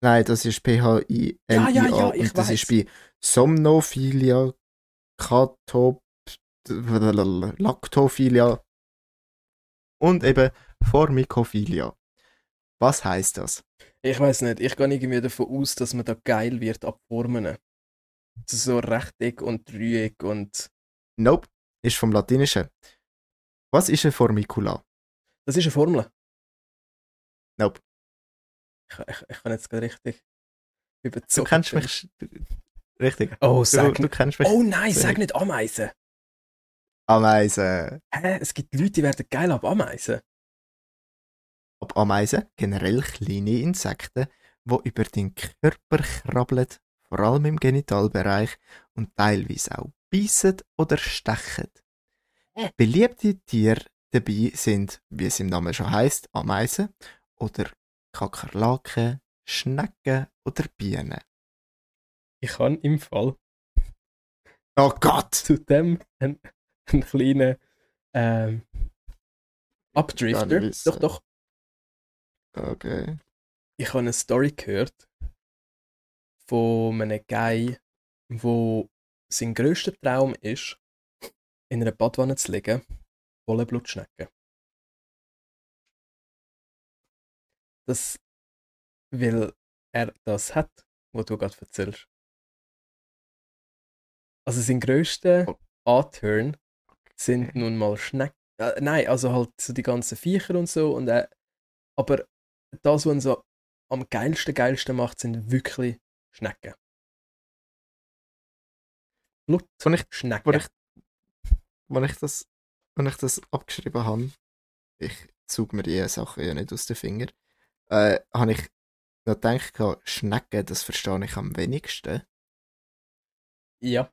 Speaker 2: Nein, das ist PHI.
Speaker 1: Ja, ja, ja, ich
Speaker 2: und das
Speaker 1: weiss.
Speaker 2: ist bei Somnophilia, Katop, Lactophilia und eben Formicophilia. Was heißt das?
Speaker 1: Ich weiß nicht, ich gehe irgendwie davon aus, dass man da geil wird ab Formen. So Rechteck und Dreieck und.
Speaker 2: Nope, ist vom Latinischen. Was ist ein Formicula?
Speaker 1: Das ist eine Formel.
Speaker 2: Nope.
Speaker 1: Ich, ich, ich kann jetzt gerade richtig
Speaker 2: Du
Speaker 1: überzogen.
Speaker 2: kennst mich. Richtig.
Speaker 1: Oh,
Speaker 2: Du,
Speaker 1: sag
Speaker 2: du
Speaker 1: nicht.
Speaker 2: kennst mich.
Speaker 1: Oh nein, sag nicht Ameisen.
Speaker 2: Ameisen.
Speaker 1: Hä? Es gibt Leute, die werden geil ab Ameisen.
Speaker 2: Ob Ameisen, generell kleine Insekten, die über den Körper krabbeln, vor allem im Genitalbereich und teilweise auch beißen oder stechen. Beliebte Tiere dabei sind, wie es im Namen schon heißt, Ameisen oder Kakerlaken, Schnecken oder Bienen.
Speaker 1: Ich kann im Fall
Speaker 2: Oh Gott!
Speaker 1: zu dem einen, einen kleinen ähm,
Speaker 2: wissen.
Speaker 1: Doch, doch.
Speaker 2: Okay.
Speaker 1: Ich habe eine Story gehört von einem Guy, wo sein grösster Traum ist, in einer Badwanne zu liegen, voller Blutschnecken. Das, weil er das hat, was du gerade erzählst. Also sein grösster
Speaker 2: Oh.
Speaker 1: A-Turn sind nun mal Schnecken. Äh, nein, also halt so die ganzen Viecher und so. Und, äh, aber das, was ihn so am geilsten, geilsten macht, sind wirklich Schnecken.
Speaker 2: Als ich, wo
Speaker 1: Blutschnecken.
Speaker 2: ich, wo ich, das, wo ich das abgeschrieben habe, ich zog mir die Sachen ja nicht aus den Fingern, äh, habe ich noch gedacht, Schnecken, das verstehe ich am wenigsten.
Speaker 1: Ja,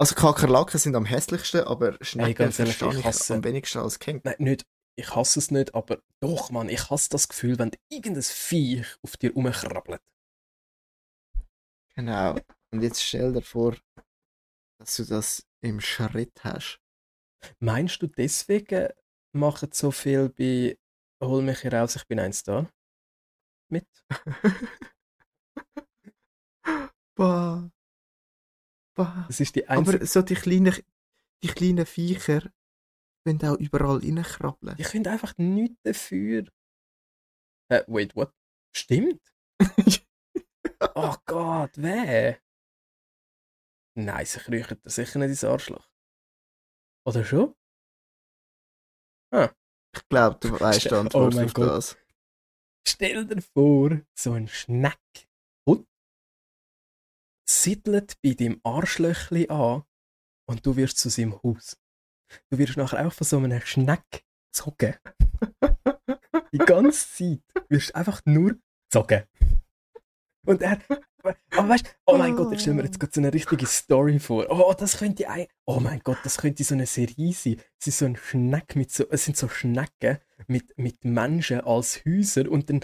Speaker 2: Also Kakerlaken sind am hässlichsten, aber Schnecken
Speaker 1: ehrlich,
Speaker 2: verstehe
Speaker 1: ich
Speaker 2: ich
Speaker 1: hasse-
Speaker 2: am wenigsten als Kind.
Speaker 1: nein, nicht. Ich hasse es nicht, aber doch, Mann, ich hasse das Gefühl, wenn irgendein Viech auf dir rumkrabbelt.
Speaker 2: Genau. Und jetzt stell dir vor, dass du das im Schritt hast.
Speaker 1: Meinst du, deswegen machen so viel bei Hol mich hier raus, ich bin eins da? Mit?
Speaker 2: Bah. Bah.
Speaker 1: Das ist die einzige.
Speaker 2: Aber so die kleinen, die kleinen Viecher können auch überall reinkrabbeln.
Speaker 1: Ich finde einfach nichts dafür. Äh, wait, what? Stimmt? Oh Gott, weh. Nein, sie kriechen dir sicher nicht ins Arschloch. Oder schon?
Speaker 2: Ich glaube, du weißt die
Speaker 1: Stell-
Speaker 2: Antwort
Speaker 1: oh mein
Speaker 2: auf
Speaker 1: Gott.
Speaker 2: das.
Speaker 1: Stell dir vor, so ein Schneck und siedelt bei deinem Arschlöchli an und du wirst zu seinem Haus. Du wirst nachher auch von so einem Schneck gezogen. Die ganze Zeit wirst du einfach nur gezogen. Und er. Aber weißt du, oh mein Gott, ich stelle mir jetzt gerade so eine richtige Story vor. Oh, das könnte ein. Oh mein Gott, das könnte so eine Serie sein. Es ist so ein Schneck mit so. Es sind so Schnecken mit, mit Menschen als Häuser und dann.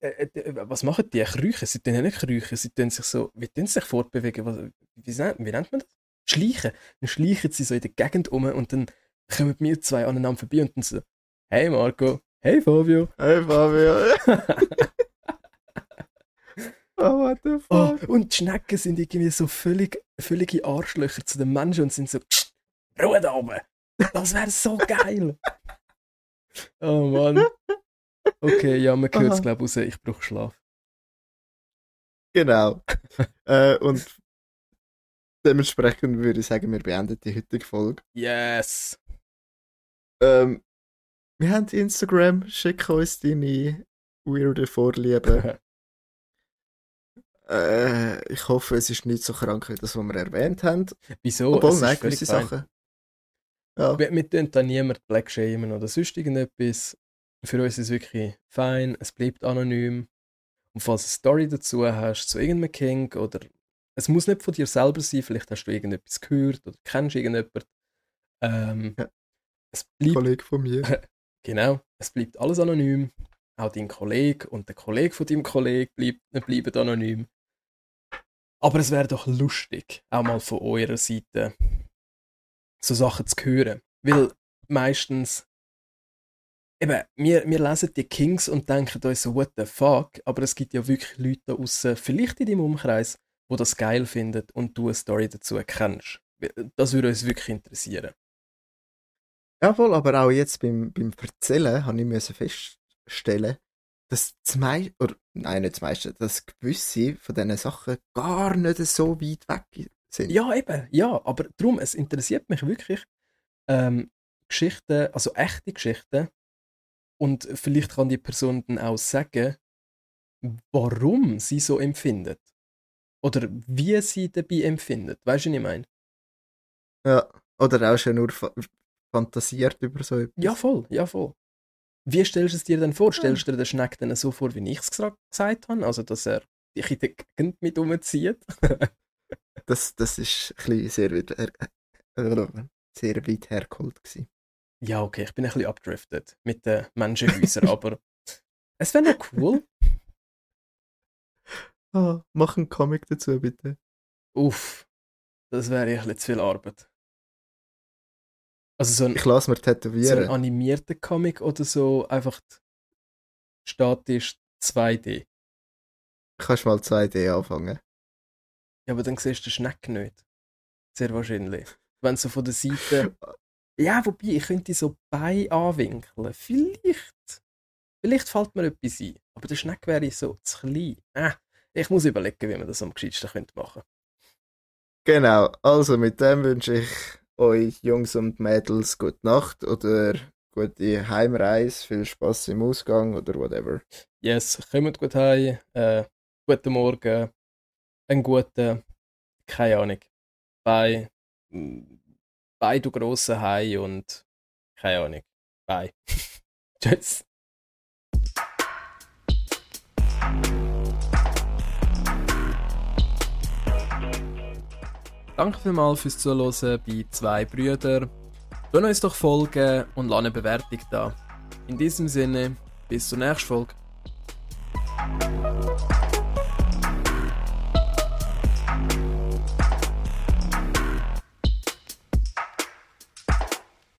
Speaker 1: äh, äh, äh, was machen die? Kriechen? Sie tun ja nicht kriechen, sie tun sich so. Wie tun sie sich fortbewegen? Was, wie, nennt- wie nennt man das? Schleichen. Dann schleichen sie so in der Gegend um und dann kommen wir zwei aneinander vorbei und dann so. Hey Marco, hey Fabio.
Speaker 2: Hey Fabio. oh, what the
Speaker 1: Oh,
Speaker 2: fuck?
Speaker 1: und die Schnecken sind irgendwie so völlig, völlige Arschlöcher zu den Menschen und sind so, «Psst, Ruhe da oben. Das wäre so geil. Oh Mann. Okay, ja, man hört es, glaube ich, raus. Ich brauche Schlaf.
Speaker 2: Genau. äh, und dementsprechend würde ich sagen, wir beenden die heutige Folge.
Speaker 1: Yes.
Speaker 2: Ähm, wir haben Instagram, schick uns deine weirde Vorlieben. Äh, ich hoffe, es ist nicht so krank wie das, was wir erwähnt haben.
Speaker 1: Wieso?
Speaker 2: Obwohl,
Speaker 1: Es ist
Speaker 2: nein, gewisse
Speaker 1: fein.
Speaker 2: Sachen. Ja,
Speaker 1: Wir, wir tun da niemand Black shamen oder sonst irgendetwas. Für uns ist es wirklich fein, es bleibt anonym. Und falls du eine Story dazu hast, zu irgendeinem King oder es muss nicht von dir selber sein, vielleicht hast du irgendetwas gehört oder kennst irgendjemanden. Ähm,
Speaker 2: Ja.
Speaker 1: Es bleibt
Speaker 2: Kollege von mir.
Speaker 1: Genau, es bleibt alles anonym. Auch dein Kollege und der Kollege von deinem Kollegen bleibt, bleiben anonym. Aber es wäre doch lustig, auch mal von eurer Seite so Sachen zu hören. Weil meistens eben, wir, wir lesen die Kings und denken uns so, what the fuck, aber es gibt ja wirklich Leute da aussen, vielleicht in deinem Umkreis, die das geil finden und du eine Story dazu kennst. Das würde uns wirklich interessieren.
Speaker 2: Jawohl, aber auch jetzt beim, beim Erzählen habe ich müssen feststellen, dass das meiste, oder nein, nicht das meiste, dass gewisse von diesen Sachen gar nicht so weit weg sind.
Speaker 1: Ja, eben, ja, aber darum, es interessiert mich wirklich, ähm, Geschichten, also echte Geschichten, und vielleicht kann die Person dann auch sagen, warum sie so empfindet. Oder wie sie dabei empfindet. Weißt du, was ich meine?
Speaker 2: Ja, oder auch schon nur fa fantasiert über so etwas.
Speaker 1: Ja, voll, ja, voll. Wie stellst du es dir denn vor? Stellst du dir den Schneck dann so vor, wie ich es gesagt habe? Also, dass er dich in die Gegend mit umzieht?
Speaker 2: das, das ist ein sehr weit, her sehr weit hergeholt gewesen.
Speaker 1: Ja, okay, ich bin ein bisschen abdriftet mit den Menschenhäusern, aber es wäre noch cool.
Speaker 2: Ah, mach einen Comic dazu, bitte.
Speaker 1: Uff, das wäre ein bisschen zu viel Arbeit. Also so ein,
Speaker 2: ich lasse mir tätowieren.
Speaker 1: So ein animierter Comic oder so einfach statisch 2D.
Speaker 2: Kannst mal 2D anfangen.
Speaker 1: Ja, aber dann siehst du den Schneck nicht. Sehr wahrscheinlich. Wenn so von der Seite. Ja, wobei, ich könnte so bei anwinkeln. Vielleicht. Vielleicht fällt mir etwas ein. Aber der Schneck wäre so zu klein. Ah, ich muss überlegen, wie man das am gescheitsten machen könnte.
Speaker 2: Genau, also mit dem wünsche ich euch Jungs und Mädels gute Nacht oder gute Heimreise, viel Spaß im Ausgang oder whatever.
Speaker 1: Yes, kommt gut heim, äh, guten Morgen, einen guten, keine Ahnung, bye, bye du grossen Hai und keine Ahnung, bye. Tschüss. Danke vielmals fürs Zuhören bei zwei Brüdern. Tun uns doch folgen und lassen eine Bewertung da. In diesem Sinne, bis zur nächsten Folge.